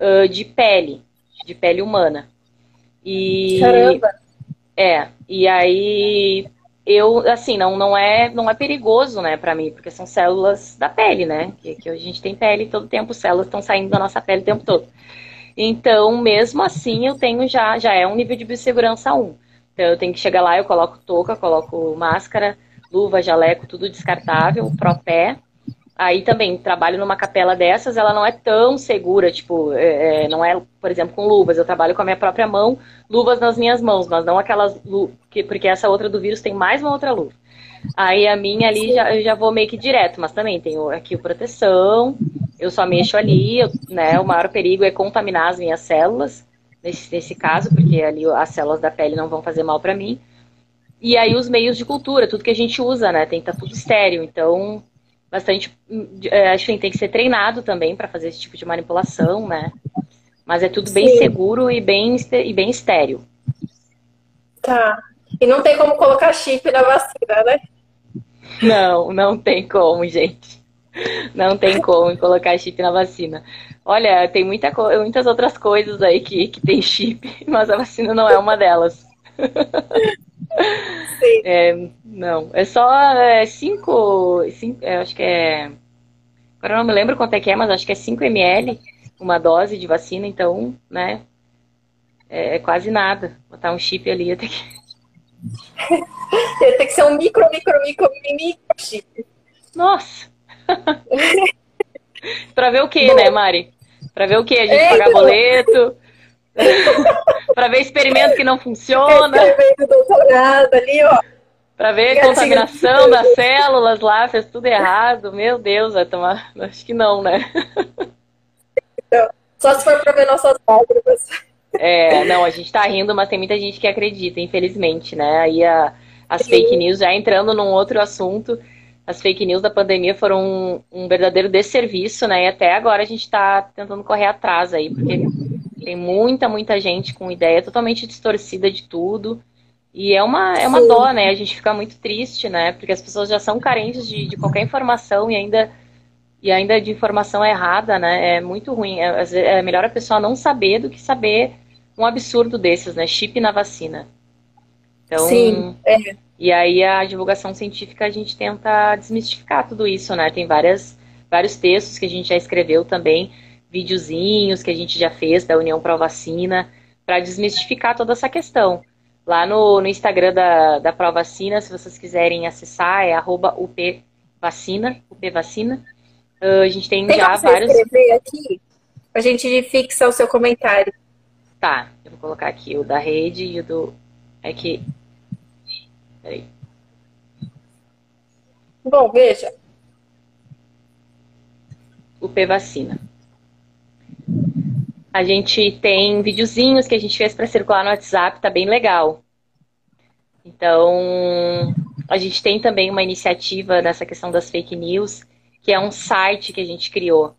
uh, de pele, de pele humana. E Caramba! É, e aí eu, assim, não, não é não é perigoso, né, para mim, porque são células da pele, né, que, que a gente tem pele todo tempo, células estão saindo da nossa pele o tempo todo. Então, mesmo assim, eu tenho já, já é um nível de biossegurança 1. Então, eu tenho que chegar lá, eu coloco touca, coloco máscara, luva, jaleco, tudo descartável, pé Aí também, trabalho numa capela dessas, ela não é tão segura, tipo, é, é, não é, por exemplo, com luvas. Eu trabalho com a minha própria mão, luvas nas minhas mãos, mas não aquelas porque essa outra do vírus tem mais uma outra luva. Aí a minha ali já, eu já vou meio que direto, mas também tenho aqui o proteção, eu só mexo ali, né? O maior perigo é contaminar as minhas células, nesse, nesse caso, porque ali as células da pele não vão fazer mal para mim. E aí os meios de cultura, tudo que a gente usa, né? Tem que estar tá tudo estéreo, então bastante. É, acho que tem que ser treinado também para fazer esse tipo de manipulação, né? Mas é tudo bem Sim. seguro e bem, e bem estéreo. Tá. E não tem como colocar chip na vacina, né? Não, não tem como, gente. Não tem como colocar chip na vacina. Olha, tem muita muitas outras coisas aí que, que tem chip, mas a vacina não é uma delas. Sim. É, não, é só é, cinco, cinco é, acho que é. Agora não me lembro quanto é que é, mas acho que é 5 ml, uma dose de vacina, então, né, é, é quase nada. Botar um chip ali ter que. ter que ser um micro, micro, micro, micro chip. Nossa! pra ver o que, né, Mari? Pra ver o que? A gente pagar boleto. pra ver experimento que não funciona. Experimento doutorado ali, ó. Pra ver contaminação das células lá, fez tudo errado. Meu Deus, vai tomar. Acho que não, né? Então, só se for pra ver nossas lágrimas. É, não, a gente tá rindo, mas tem muita gente que acredita, infelizmente, né? Aí a, as Sim. fake news, já entrando num outro assunto, as fake news da pandemia foram um, um verdadeiro desserviço, né? E até agora a gente tá tentando correr atrás aí, porque tem muita, muita gente com ideia totalmente distorcida de tudo. E é uma, é uma dó, né? A gente fica muito triste, né? Porque as pessoas já são carentes de, de qualquer informação e ainda, e ainda de informação errada, né? É muito ruim. É, é melhor a pessoa não saber do que saber um absurdo desses, né? Chip na vacina. Então, Sim, é. E aí a divulgação científica a gente tenta desmistificar tudo isso, né? Tem várias, vários textos que a gente já escreveu também, videozinhos que a gente já fez da União Pro Vacina, para desmistificar toda essa questão. Lá no, no Instagram da, da Provacina, se vocês quiserem acessar, é arroba upvacina, upvacina. Uh, a gente tem, tem já vários... escrever aqui? A gente fixa o seu comentário. Tá, eu vou colocar aqui o da rede e o do... É que... Peraí. Bom, veja. Upvacina. A gente tem videozinhos que a gente fez para circular no WhatsApp, tá bem legal. Então, a gente tem também uma iniciativa nessa questão das fake news, que é um site que a gente criou,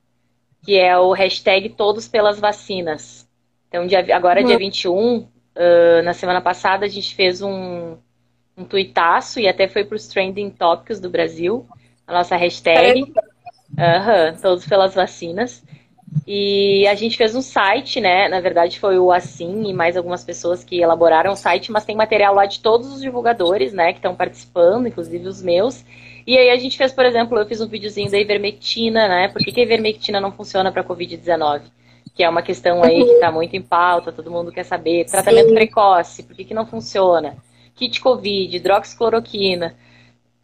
que é o hashtag Todos pelas Vacinas. Então, dia, agora, uhum. dia 21, uh, na semana passada, a gente fez um, um tuitaço e até foi para os trending tópicos do Brasil, a nossa hashtag. Uhum, todos pelas vacinas. E a gente fez um site, né? Na verdade, foi o Assim e mais algumas pessoas que elaboraram o site, mas tem material lá de todos os divulgadores, né? Que estão participando, inclusive os meus. E aí a gente fez, por exemplo, eu fiz um videozinho da ivermectina, né? Por que, que a ivermectina não funciona para Covid-19? Que é uma questão aí que está muito em pauta, todo mundo quer saber. Tratamento Sim. precoce, por que, que não funciona? Kit Covid, hidroxicloroquina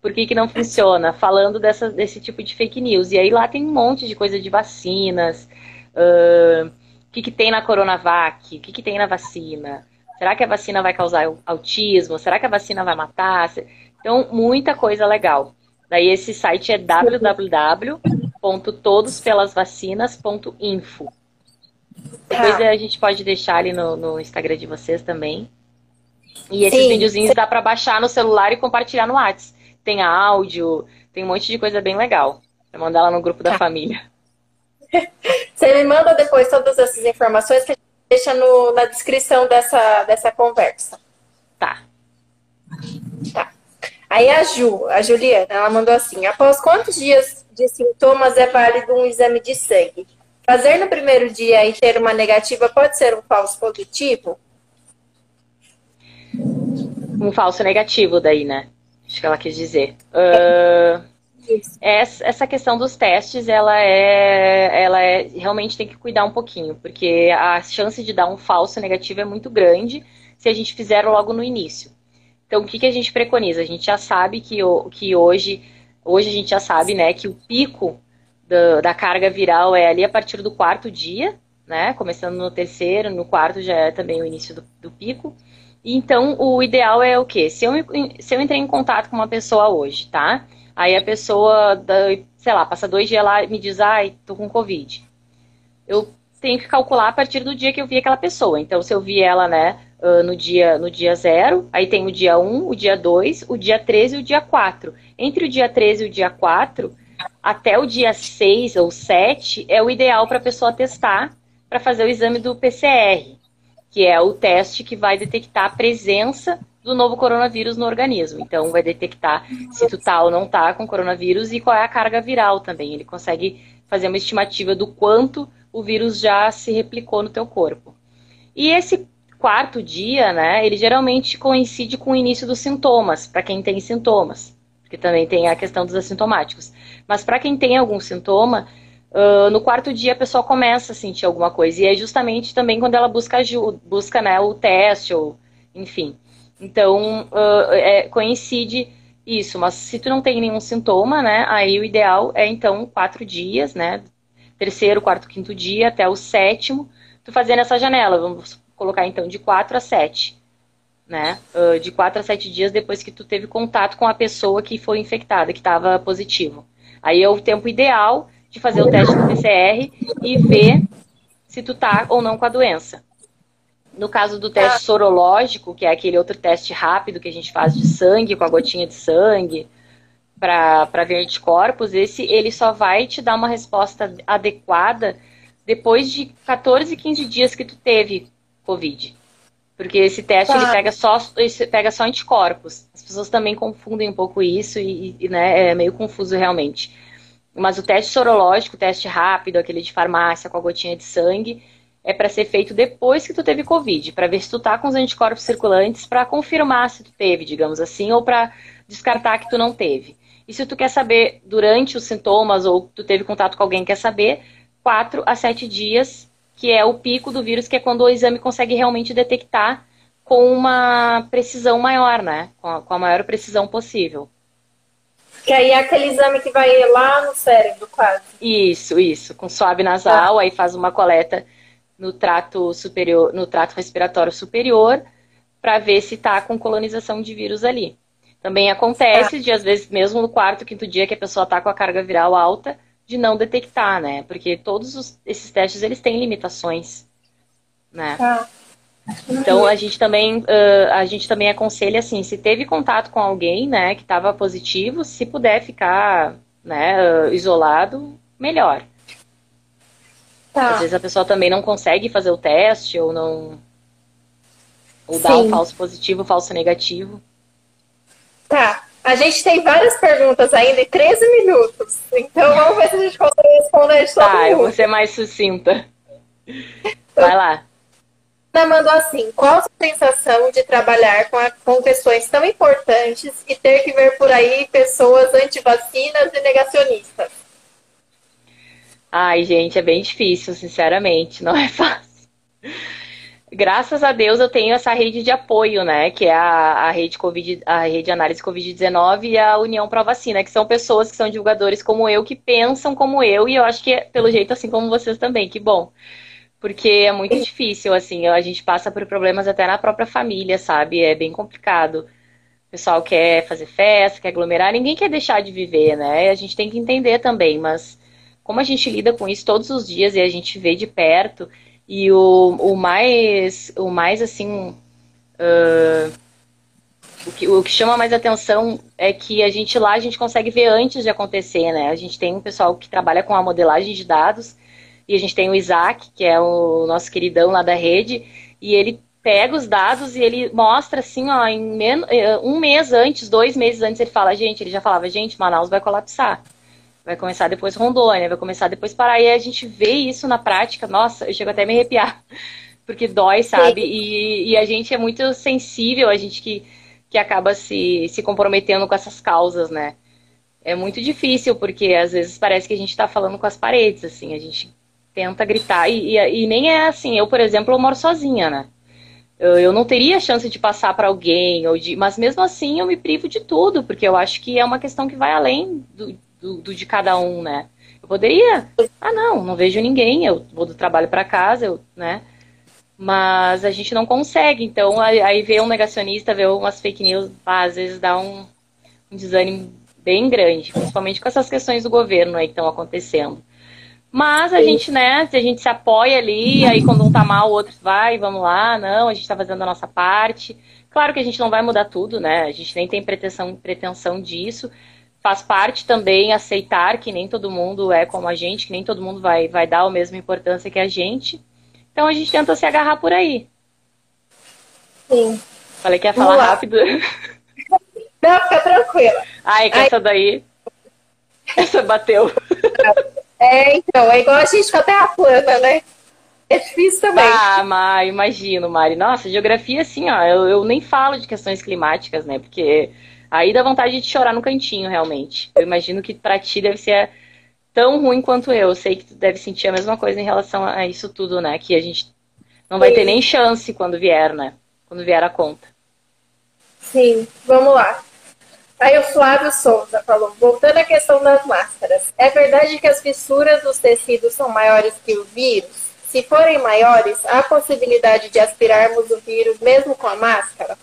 por que, que não funciona? Falando dessa, desse tipo de fake news. E aí lá tem um monte de coisa de vacinas, uh, o que, que tem na Coronavac, o que, que tem na vacina. Será que a vacina vai causar autismo? Será que a vacina vai matar? Então, muita coisa legal. Daí esse site é www.todospelasvacinas.info. Depois tá. a gente pode deixar ali no, no Instagram de vocês também. E esses Sim. videozinhos dá para baixar no celular e compartilhar no WhatsApp tem áudio, tem um monte de coisa bem legal. Pra mandar lá no grupo da tá. família. Você me manda depois todas essas informações que a gente deixa no, na descrição dessa, dessa conversa. Tá. Tá. Aí a Ju, a Juliana, ela mandou assim: após quantos dias de sintomas é válido um exame de sangue? Fazer no primeiro dia e ter uma negativa pode ser um falso positivo? Um falso negativo daí, né? Acho que ela quis dizer. Uh, essa questão dos testes, ela é, ela é realmente tem que cuidar um pouquinho, porque a chance de dar um falso negativo é muito grande se a gente fizer logo no início. Então, o que, que a gente preconiza? A gente já sabe que, que hoje, hoje a gente já sabe, né, que o pico da, da carga viral é ali a partir do quarto dia, né, começando no terceiro, no quarto já é também o início do, do pico. Então, o ideal é o quê? Se eu, se eu entrei em contato com uma pessoa hoje, tá? Aí a pessoa, sei lá, passa dois dias lá e me diz, ai, tô com Covid. Eu tenho que calcular a partir do dia que eu vi aquela pessoa. Então, se eu vi ela, né, no dia no dia zero, aí tem o dia 1, o dia 2, o dia 13 e o dia 4. Entre o dia 13 e o dia 4, até o dia 6 ou 7 é o ideal para a pessoa testar para fazer o exame do PCR que é o teste que vai detectar a presença do novo coronavírus no organismo. Então, vai detectar se tu tá ou não tá com coronavírus e qual é a carga viral também. Ele consegue fazer uma estimativa do quanto o vírus já se replicou no teu corpo. E esse quarto dia, né, ele geralmente coincide com o início dos sintomas, para quem tem sintomas, porque também tem a questão dos assintomáticos. Mas para quem tem algum sintoma, Uh, no quarto dia a pessoa começa a sentir alguma coisa. E é justamente também quando ela busca ajuda, busca né, o teste, ou enfim. Então, uh, é, coincide isso. Mas se tu não tem nenhum sintoma, né? Aí o ideal é então quatro dias, né? Terceiro, quarto, quinto dia, até o sétimo, tu fazer nessa janela. Vamos colocar então de quatro a sete. Né? Uh, de quatro a sete dias depois que tu teve contato com a pessoa que foi infectada, que estava positivo. Aí é o tempo ideal de fazer o teste do PCR e ver se tu tá ou não com a doença. No caso do teste sorológico, que é aquele outro teste rápido que a gente faz de sangue, com a gotinha de sangue, para ver anticorpos, esse ele só vai te dar uma resposta adequada depois de 14, 15 dias que tu teve Covid. Porque esse teste ele pega só, ele pega só anticorpos. As pessoas também confundem um pouco isso e, e né, é meio confuso realmente. Mas o teste sorológico, o teste rápido, aquele de farmácia com a gotinha de sangue, é para ser feito depois que tu teve Covid, para ver se tu tá com os anticorpos circulantes, para confirmar se tu teve, digamos assim, ou para descartar que tu não teve. E se tu quer saber durante os sintomas ou tu teve contato com alguém quer saber, 4 a 7 dias, que é o pico do vírus, que é quando o exame consegue realmente detectar com uma precisão maior, né? Com a maior precisão possível. Que aí é aquele exame que vai lá no cérebro, quase. Isso, isso. Com suave nasal, ah. aí faz uma coleta no trato superior, no trato respiratório superior, para ver se está com colonização de vírus ali. Também acontece ah. de, às vezes, mesmo no quarto, quinto dia que a pessoa está com a carga viral alta, de não detectar, né? Porque todos os, esses testes, eles têm limitações, né? Ah. Então a gente também uh, a gente também aconselha assim, se teve contato com alguém, né, que estava positivo, se puder ficar, né, uh, isolado, melhor. Tá. Às vezes a pessoa também não consegue fazer o teste ou não ou dá um falso positivo, falso negativo. Tá. A gente tem várias perguntas ainda em 13 minutos. Então vamos ver se a gente consegue responder de todo tá, mundo. Tá, eu vou ser mais sucinta. Vai lá. Ana mandou assim: qual a sensação de trabalhar com, a, com questões tão importantes e ter que ver por aí pessoas antivacinas e negacionistas? Ai, gente, é bem difícil, sinceramente, não é fácil. Graças a Deus eu tenho essa rede de apoio, né? Que é a, a rede COVID, a rede de análise Covid-19 e a União Pro Vacina, que são pessoas que são divulgadores como eu, que pensam como eu, e eu acho que é, pelo jeito assim como vocês também, que bom porque é muito difícil, assim, a gente passa por problemas até na própria família, sabe? É bem complicado. O pessoal quer fazer festa, quer aglomerar, ninguém quer deixar de viver, né? A gente tem que entender também, mas como a gente lida com isso todos os dias e a gente vê de perto, e o, o mais, o mais assim, uh, o, que, o que chama mais atenção é que a gente lá, a gente consegue ver antes de acontecer, né? A gente tem um pessoal que trabalha com a modelagem de dados, e a gente tem o Isaac, que é o nosso queridão lá da rede, e ele pega os dados e ele mostra assim, ó, em eh, um mês antes, dois meses antes, ele fala, gente, ele já falava, gente, Manaus vai colapsar. Vai começar depois Rondônia, vai começar depois Pará. E a gente vê isso na prática, nossa, eu chego até a me arrepiar. Porque dói, sabe? E, e, a gente é muito sensível, a gente que, que acaba se, se comprometendo com essas causas, né? É muito difícil, porque às vezes parece que a gente está falando com as paredes, assim, a gente tenta gritar. E, e, e, nem é assim. Eu, por exemplo, eu moro sozinha, né? Eu, eu não teria chance de passar para alguém, ou de, mas mesmo assim eu me privo de tudo, porque eu acho que é uma questão que vai além do, do, do de cada um, né? Eu poderia. Ah, não, não vejo ninguém, eu vou do trabalho para casa, eu, né? Mas a gente não consegue. Então, aí vê um negacionista, vê umas fake news, às vezes dá um, um desânimo bem grande, principalmente com essas questões do governo aí que estão acontecendo. Mas a Sim. gente, né, a gente se apoia ali, aí quando um tá mal, o outro vai, vamos lá, não, a gente tá fazendo a nossa parte. Claro que a gente não vai mudar tudo, né? A gente nem tem pretensão, pretensão disso. Faz parte também aceitar que nem todo mundo é como a gente, que nem todo mundo vai, vai dar a mesma importância que a gente. Então a gente tenta se agarrar por aí. Sim. Falei que ia falar rápido. Não, fica tranquila. Ai, que Ai. essa daí. Essa bateu. É, então, é igual a gente com a terra plana, né? É difícil também. Ah, mas imagino, Mari. Nossa, geografia, assim, ó, eu, eu nem falo de questões climáticas, né? Porque aí dá vontade de chorar no cantinho, realmente. Eu imagino que pra ti deve ser tão ruim quanto eu. Eu sei que tu deve sentir a mesma coisa em relação a isso tudo, né? Que a gente não vai Sim. ter nem chance quando vier, né? Quando vier a conta. Sim, vamos lá. Aí o Flávio Souza falou, voltando à questão das máscaras, é verdade que as fissuras dos tecidos são maiores que o vírus? Se forem maiores, há possibilidade de aspirarmos o vírus mesmo com a máscara?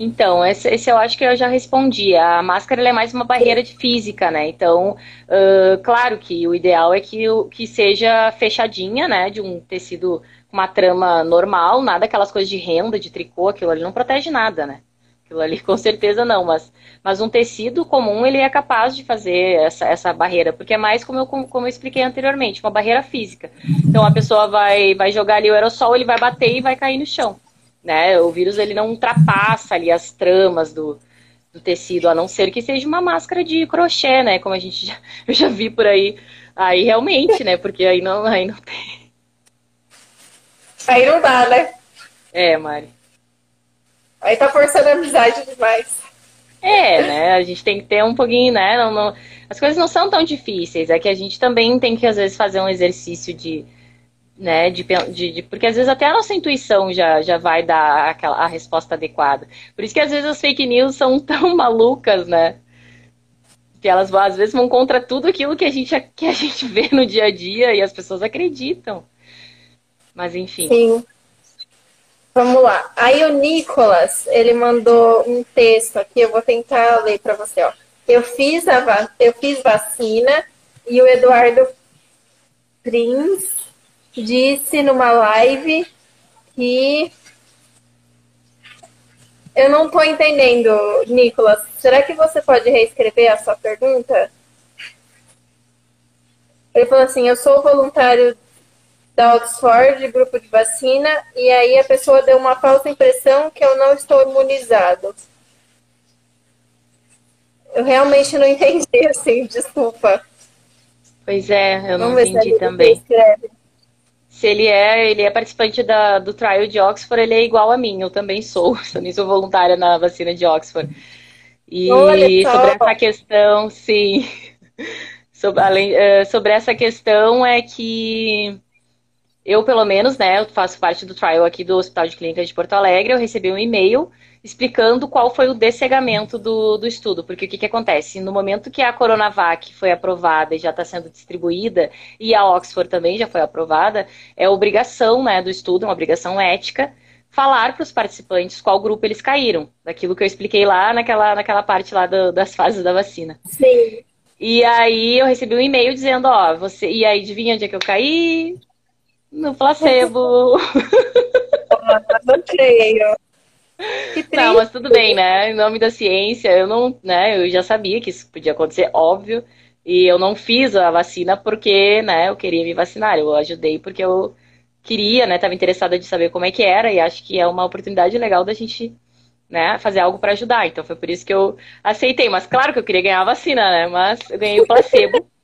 Então, esse, esse, eu acho que eu já respondi. A máscara é mais uma barreira de física, né? Então, uh, claro que o ideal é que, que seja fechadinha, né? De um tecido com uma trama normal, nada aquelas coisas de renda, de tricô, aquilo ali não protege nada, né? Aquilo ali com certeza não, mas, mas um tecido comum ele é capaz de fazer essa, essa barreira, porque é mais como eu, como eu expliquei anteriormente, uma barreira física. Então a pessoa vai, vai jogar ali o aerossol, ele vai bater e vai cair no chão né? O vírus ele não ultrapassa ali as tramas do, do tecido, a não ser que seja uma máscara de crochê, né? Como a gente já, eu já vi por aí. Aí realmente, né? Porque aí não, aí não tem. Aí não dá, né? É, Mari. Aí tá forçando a amizade demais. É, né? A gente tem que ter um pouquinho, né? Não, não... As coisas não são tão difíceis. É que a gente também tem que, às vezes, fazer um exercício de, né? De, de, de, porque às vezes até a nossa intuição já, já vai dar aquela, a resposta adequada. Por isso que às vezes as fake news são tão malucas, né? Que elas às vezes vão contra tudo aquilo que a gente, que a gente vê no dia a dia e as pessoas acreditam. Mas enfim. Sim. Vamos lá. Aí o Nicolas, ele mandou um texto aqui, eu vou tentar ler para você, ó. Eu fiz a eu fiz vacina e o Eduardo Prince disse numa live que eu não estou entendendo, Nicolas. Será que você pode reescrever a sua pergunta? Ele falou assim: Eu sou voluntário da Oxford, grupo de vacina, e aí a pessoa deu uma falsa impressão que eu não estou imunizado. Eu realmente não entendi, assim, desculpa. Pois é, eu Vamos não entendi também. Escreve se ele é, ele é participante da, do trial de Oxford, ele é igual a mim, eu também sou, também sou voluntária na vacina de Oxford. E sobre essa questão, sim, sobre, além, uh, sobre essa questão é que eu, pelo menos, né, eu faço parte do trial aqui do Hospital de Clínicas de Porto Alegre, eu recebi um e-mail explicando qual foi o descegamento do, do estudo. Porque o que, que acontece? No momento que a Coronavac foi aprovada e já está sendo distribuída, e a Oxford também já foi aprovada, é obrigação né, do estudo, uma obrigação ética, falar para os participantes qual grupo eles caíram, daquilo que eu expliquei lá naquela, naquela parte lá do, das fases da vacina. Sim. E aí eu recebi um e-mail dizendo, ó, você. E aí, adivinha onde é que eu caí? No placebo. não creio. Não, mas tudo bem, né? Em nome da ciência, eu não, né? Eu já sabia que isso podia acontecer, óbvio. E eu não fiz a vacina porque, né, eu queria me vacinar. Eu ajudei porque eu queria, né? Tava interessada de saber como é que era e acho que é uma oportunidade legal da gente, né, fazer algo para ajudar. Então foi por isso que eu aceitei. Mas claro que eu queria ganhar a vacina, né? Mas eu ganhei o placebo.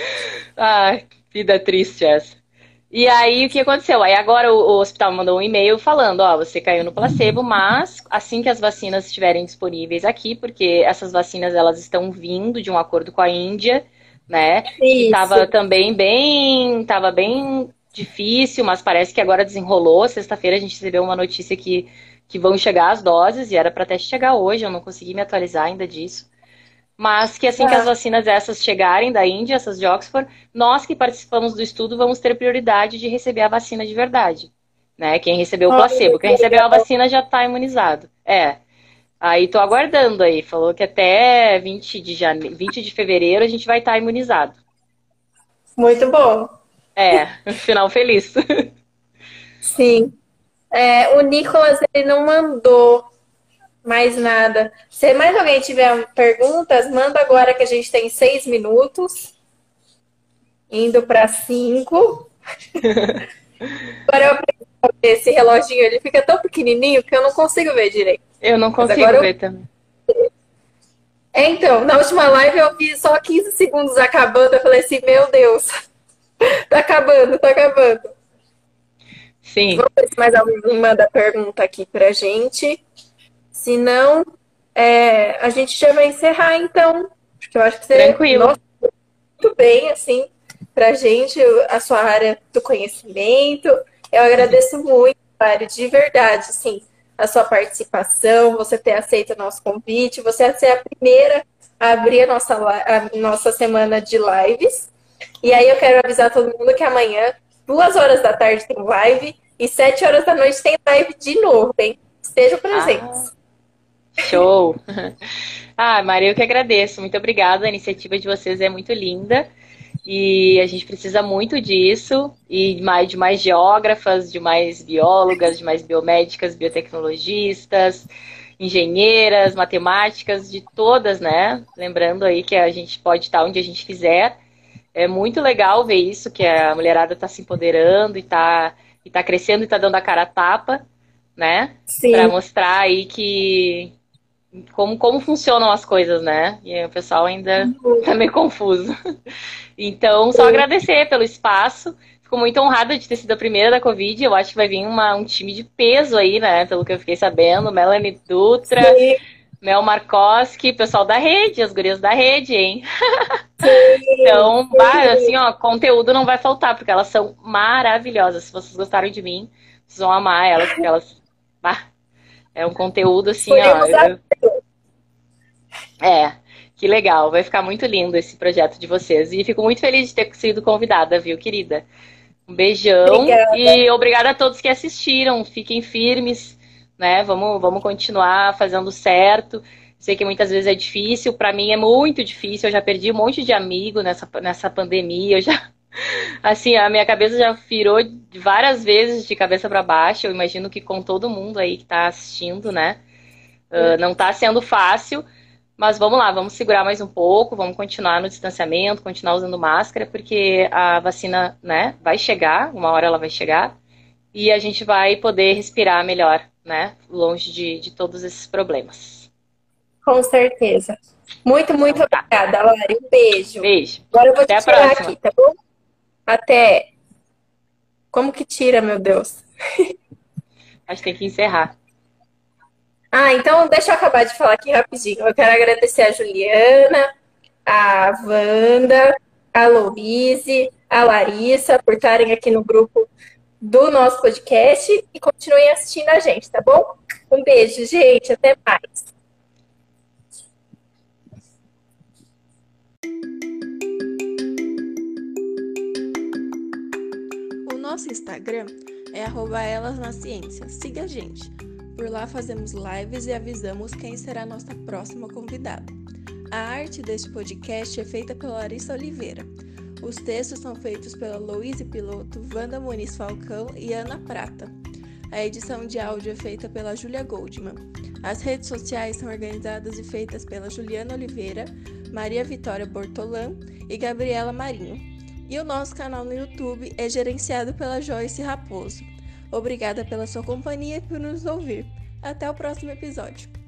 Ai, vida triste essa. E aí, o que aconteceu? Aí agora o, o hospital mandou um e-mail falando, ó, você caiu no placebo, mas assim que as vacinas estiverem disponíveis aqui, porque essas vacinas elas estão vindo de um acordo com a Índia, né? Isso. tava também bem, tava bem difícil, mas parece que agora desenrolou. Sexta-feira a gente recebeu uma notícia que, que vão chegar as doses, e era para até chegar hoje, eu não consegui me atualizar ainda disso mas que assim é. que as vacinas essas chegarem da Índia, essas de Oxford, nós que participamos do estudo vamos ter prioridade de receber a vacina de verdade. Né? Quem recebeu o placebo, quem recebeu a vacina já está imunizado. É. Aí tô aguardando aí, falou que até 20 de, jane... 20 de fevereiro a gente vai estar tá imunizado. Muito bom. É, final feliz. Sim. É, o Nicolas ele não mandou mais nada. Se mais alguém tiver perguntas, manda agora que a gente tem seis minutos. Indo para cinco. agora eu esse reloginho, ele fica tão pequenininho que eu não consigo ver direito. Eu não consigo ver eu... também. É, então, na última live eu vi só 15 segundos acabando. Eu falei assim, meu Deus, tá acabando, tá acabando. Sim. Vamos ver se mais alguém manda pergunta aqui pra gente. Se não, é, a gente já vai encerrar, então. Porque eu acho que você Tranquilo. Nossa, muito bem, assim, pra gente, a sua área do conhecimento. Eu agradeço muito, Mário, de verdade, assim, a sua participação, você ter aceito o nosso convite, você ser a primeira a abrir a nossa, a nossa semana de lives. E aí eu quero avisar todo mundo que amanhã, duas horas da tarde, tem live e sete horas da noite tem live de novo, hein? Estejam presentes. Ah, show! Ah, Maria, eu que agradeço. Muito obrigada. A iniciativa de vocês é muito linda. E a gente precisa muito disso, e mais, de mais geógrafas, de mais biólogas, de mais biomédicas, biotecnologistas, engenheiras, matemáticas, de todas, né? Lembrando aí que a gente pode estar onde a gente quiser. É muito legal ver isso, que a mulherada está se empoderando e está e tá crescendo e está dando a cara a tapa, né? Para mostrar aí que como, como funcionam as coisas, né? E o pessoal ainda uhum. tá meio confuso. Então, só agradecer pelo espaço. Fico muito honrada de ter sido a primeira da Covid. Eu acho que vai vir uma, um time de peso aí, né? Pelo que eu fiquei sabendo. Melanie Dutra, Sim. Mel Markoski, pessoal da rede, as gurias da rede, hein? Sim, então, assim, ó, conteúdo não vai faltar, porque elas são maravilhosas. Se vocês gostaram de mim, vocês vão amar elas, porque elas. Bah, é um conteúdo assim, ó. Eu... É, que legal. Vai ficar muito lindo esse projeto de vocês. E fico muito feliz de ter sido convidada, viu, querida? Um beijão obrigada. e obrigada a todos que assistiram. Fiquem firmes, né? Vamos, vamos continuar fazendo certo. Sei que muitas vezes é difícil, para mim é muito difícil. Eu já perdi um monte de amigo nessa, nessa pandemia. Eu já Assim, a minha cabeça já virou várias vezes de cabeça para baixo. Eu imagino que com todo mundo aí que está assistindo, né? Uh, não está sendo fácil, mas vamos lá, vamos segurar mais um pouco, vamos continuar no distanciamento, continuar usando máscara, porque a vacina, né, vai chegar, uma hora ela vai chegar, e a gente vai poder respirar melhor, né? Longe de, de todos esses problemas. Com certeza. Muito, muito então, tá. obrigada, Lari. Um beijo. Beijo. Agora eu vou Até te tirar aqui, tá bom? Até. Como que tira, meu Deus? Acho que tem que encerrar. Ah, então deixa eu acabar de falar aqui rapidinho. Eu quero agradecer a Juliana, a Wanda, a Louise, a Larissa por estarem aqui no grupo do nosso podcast e continuem assistindo a gente, tá bom? Um beijo, gente. Até mais. Nosso Instagram é elas na ciência. Siga a gente. Por lá fazemos lives e avisamos quem será nossa próxima convidada. A arte deste podcast é feita pela Larissa Oliveira. Os textos são feitos pela Louise Piloto, Wanda Muniz Falcão e Ana Prata. A edição de áudio é feita pela Julia Goldman. As redes sociais são organizadas e feitas pela Juliana Oliveira, Maria Vitória Bortolan e Gabriela Marinho. E o nosso canal no YouTube é gerenciado pela Joyce Raposo. Obrigada pela sua companhia e por nos ouvir. Até o próximo episódio.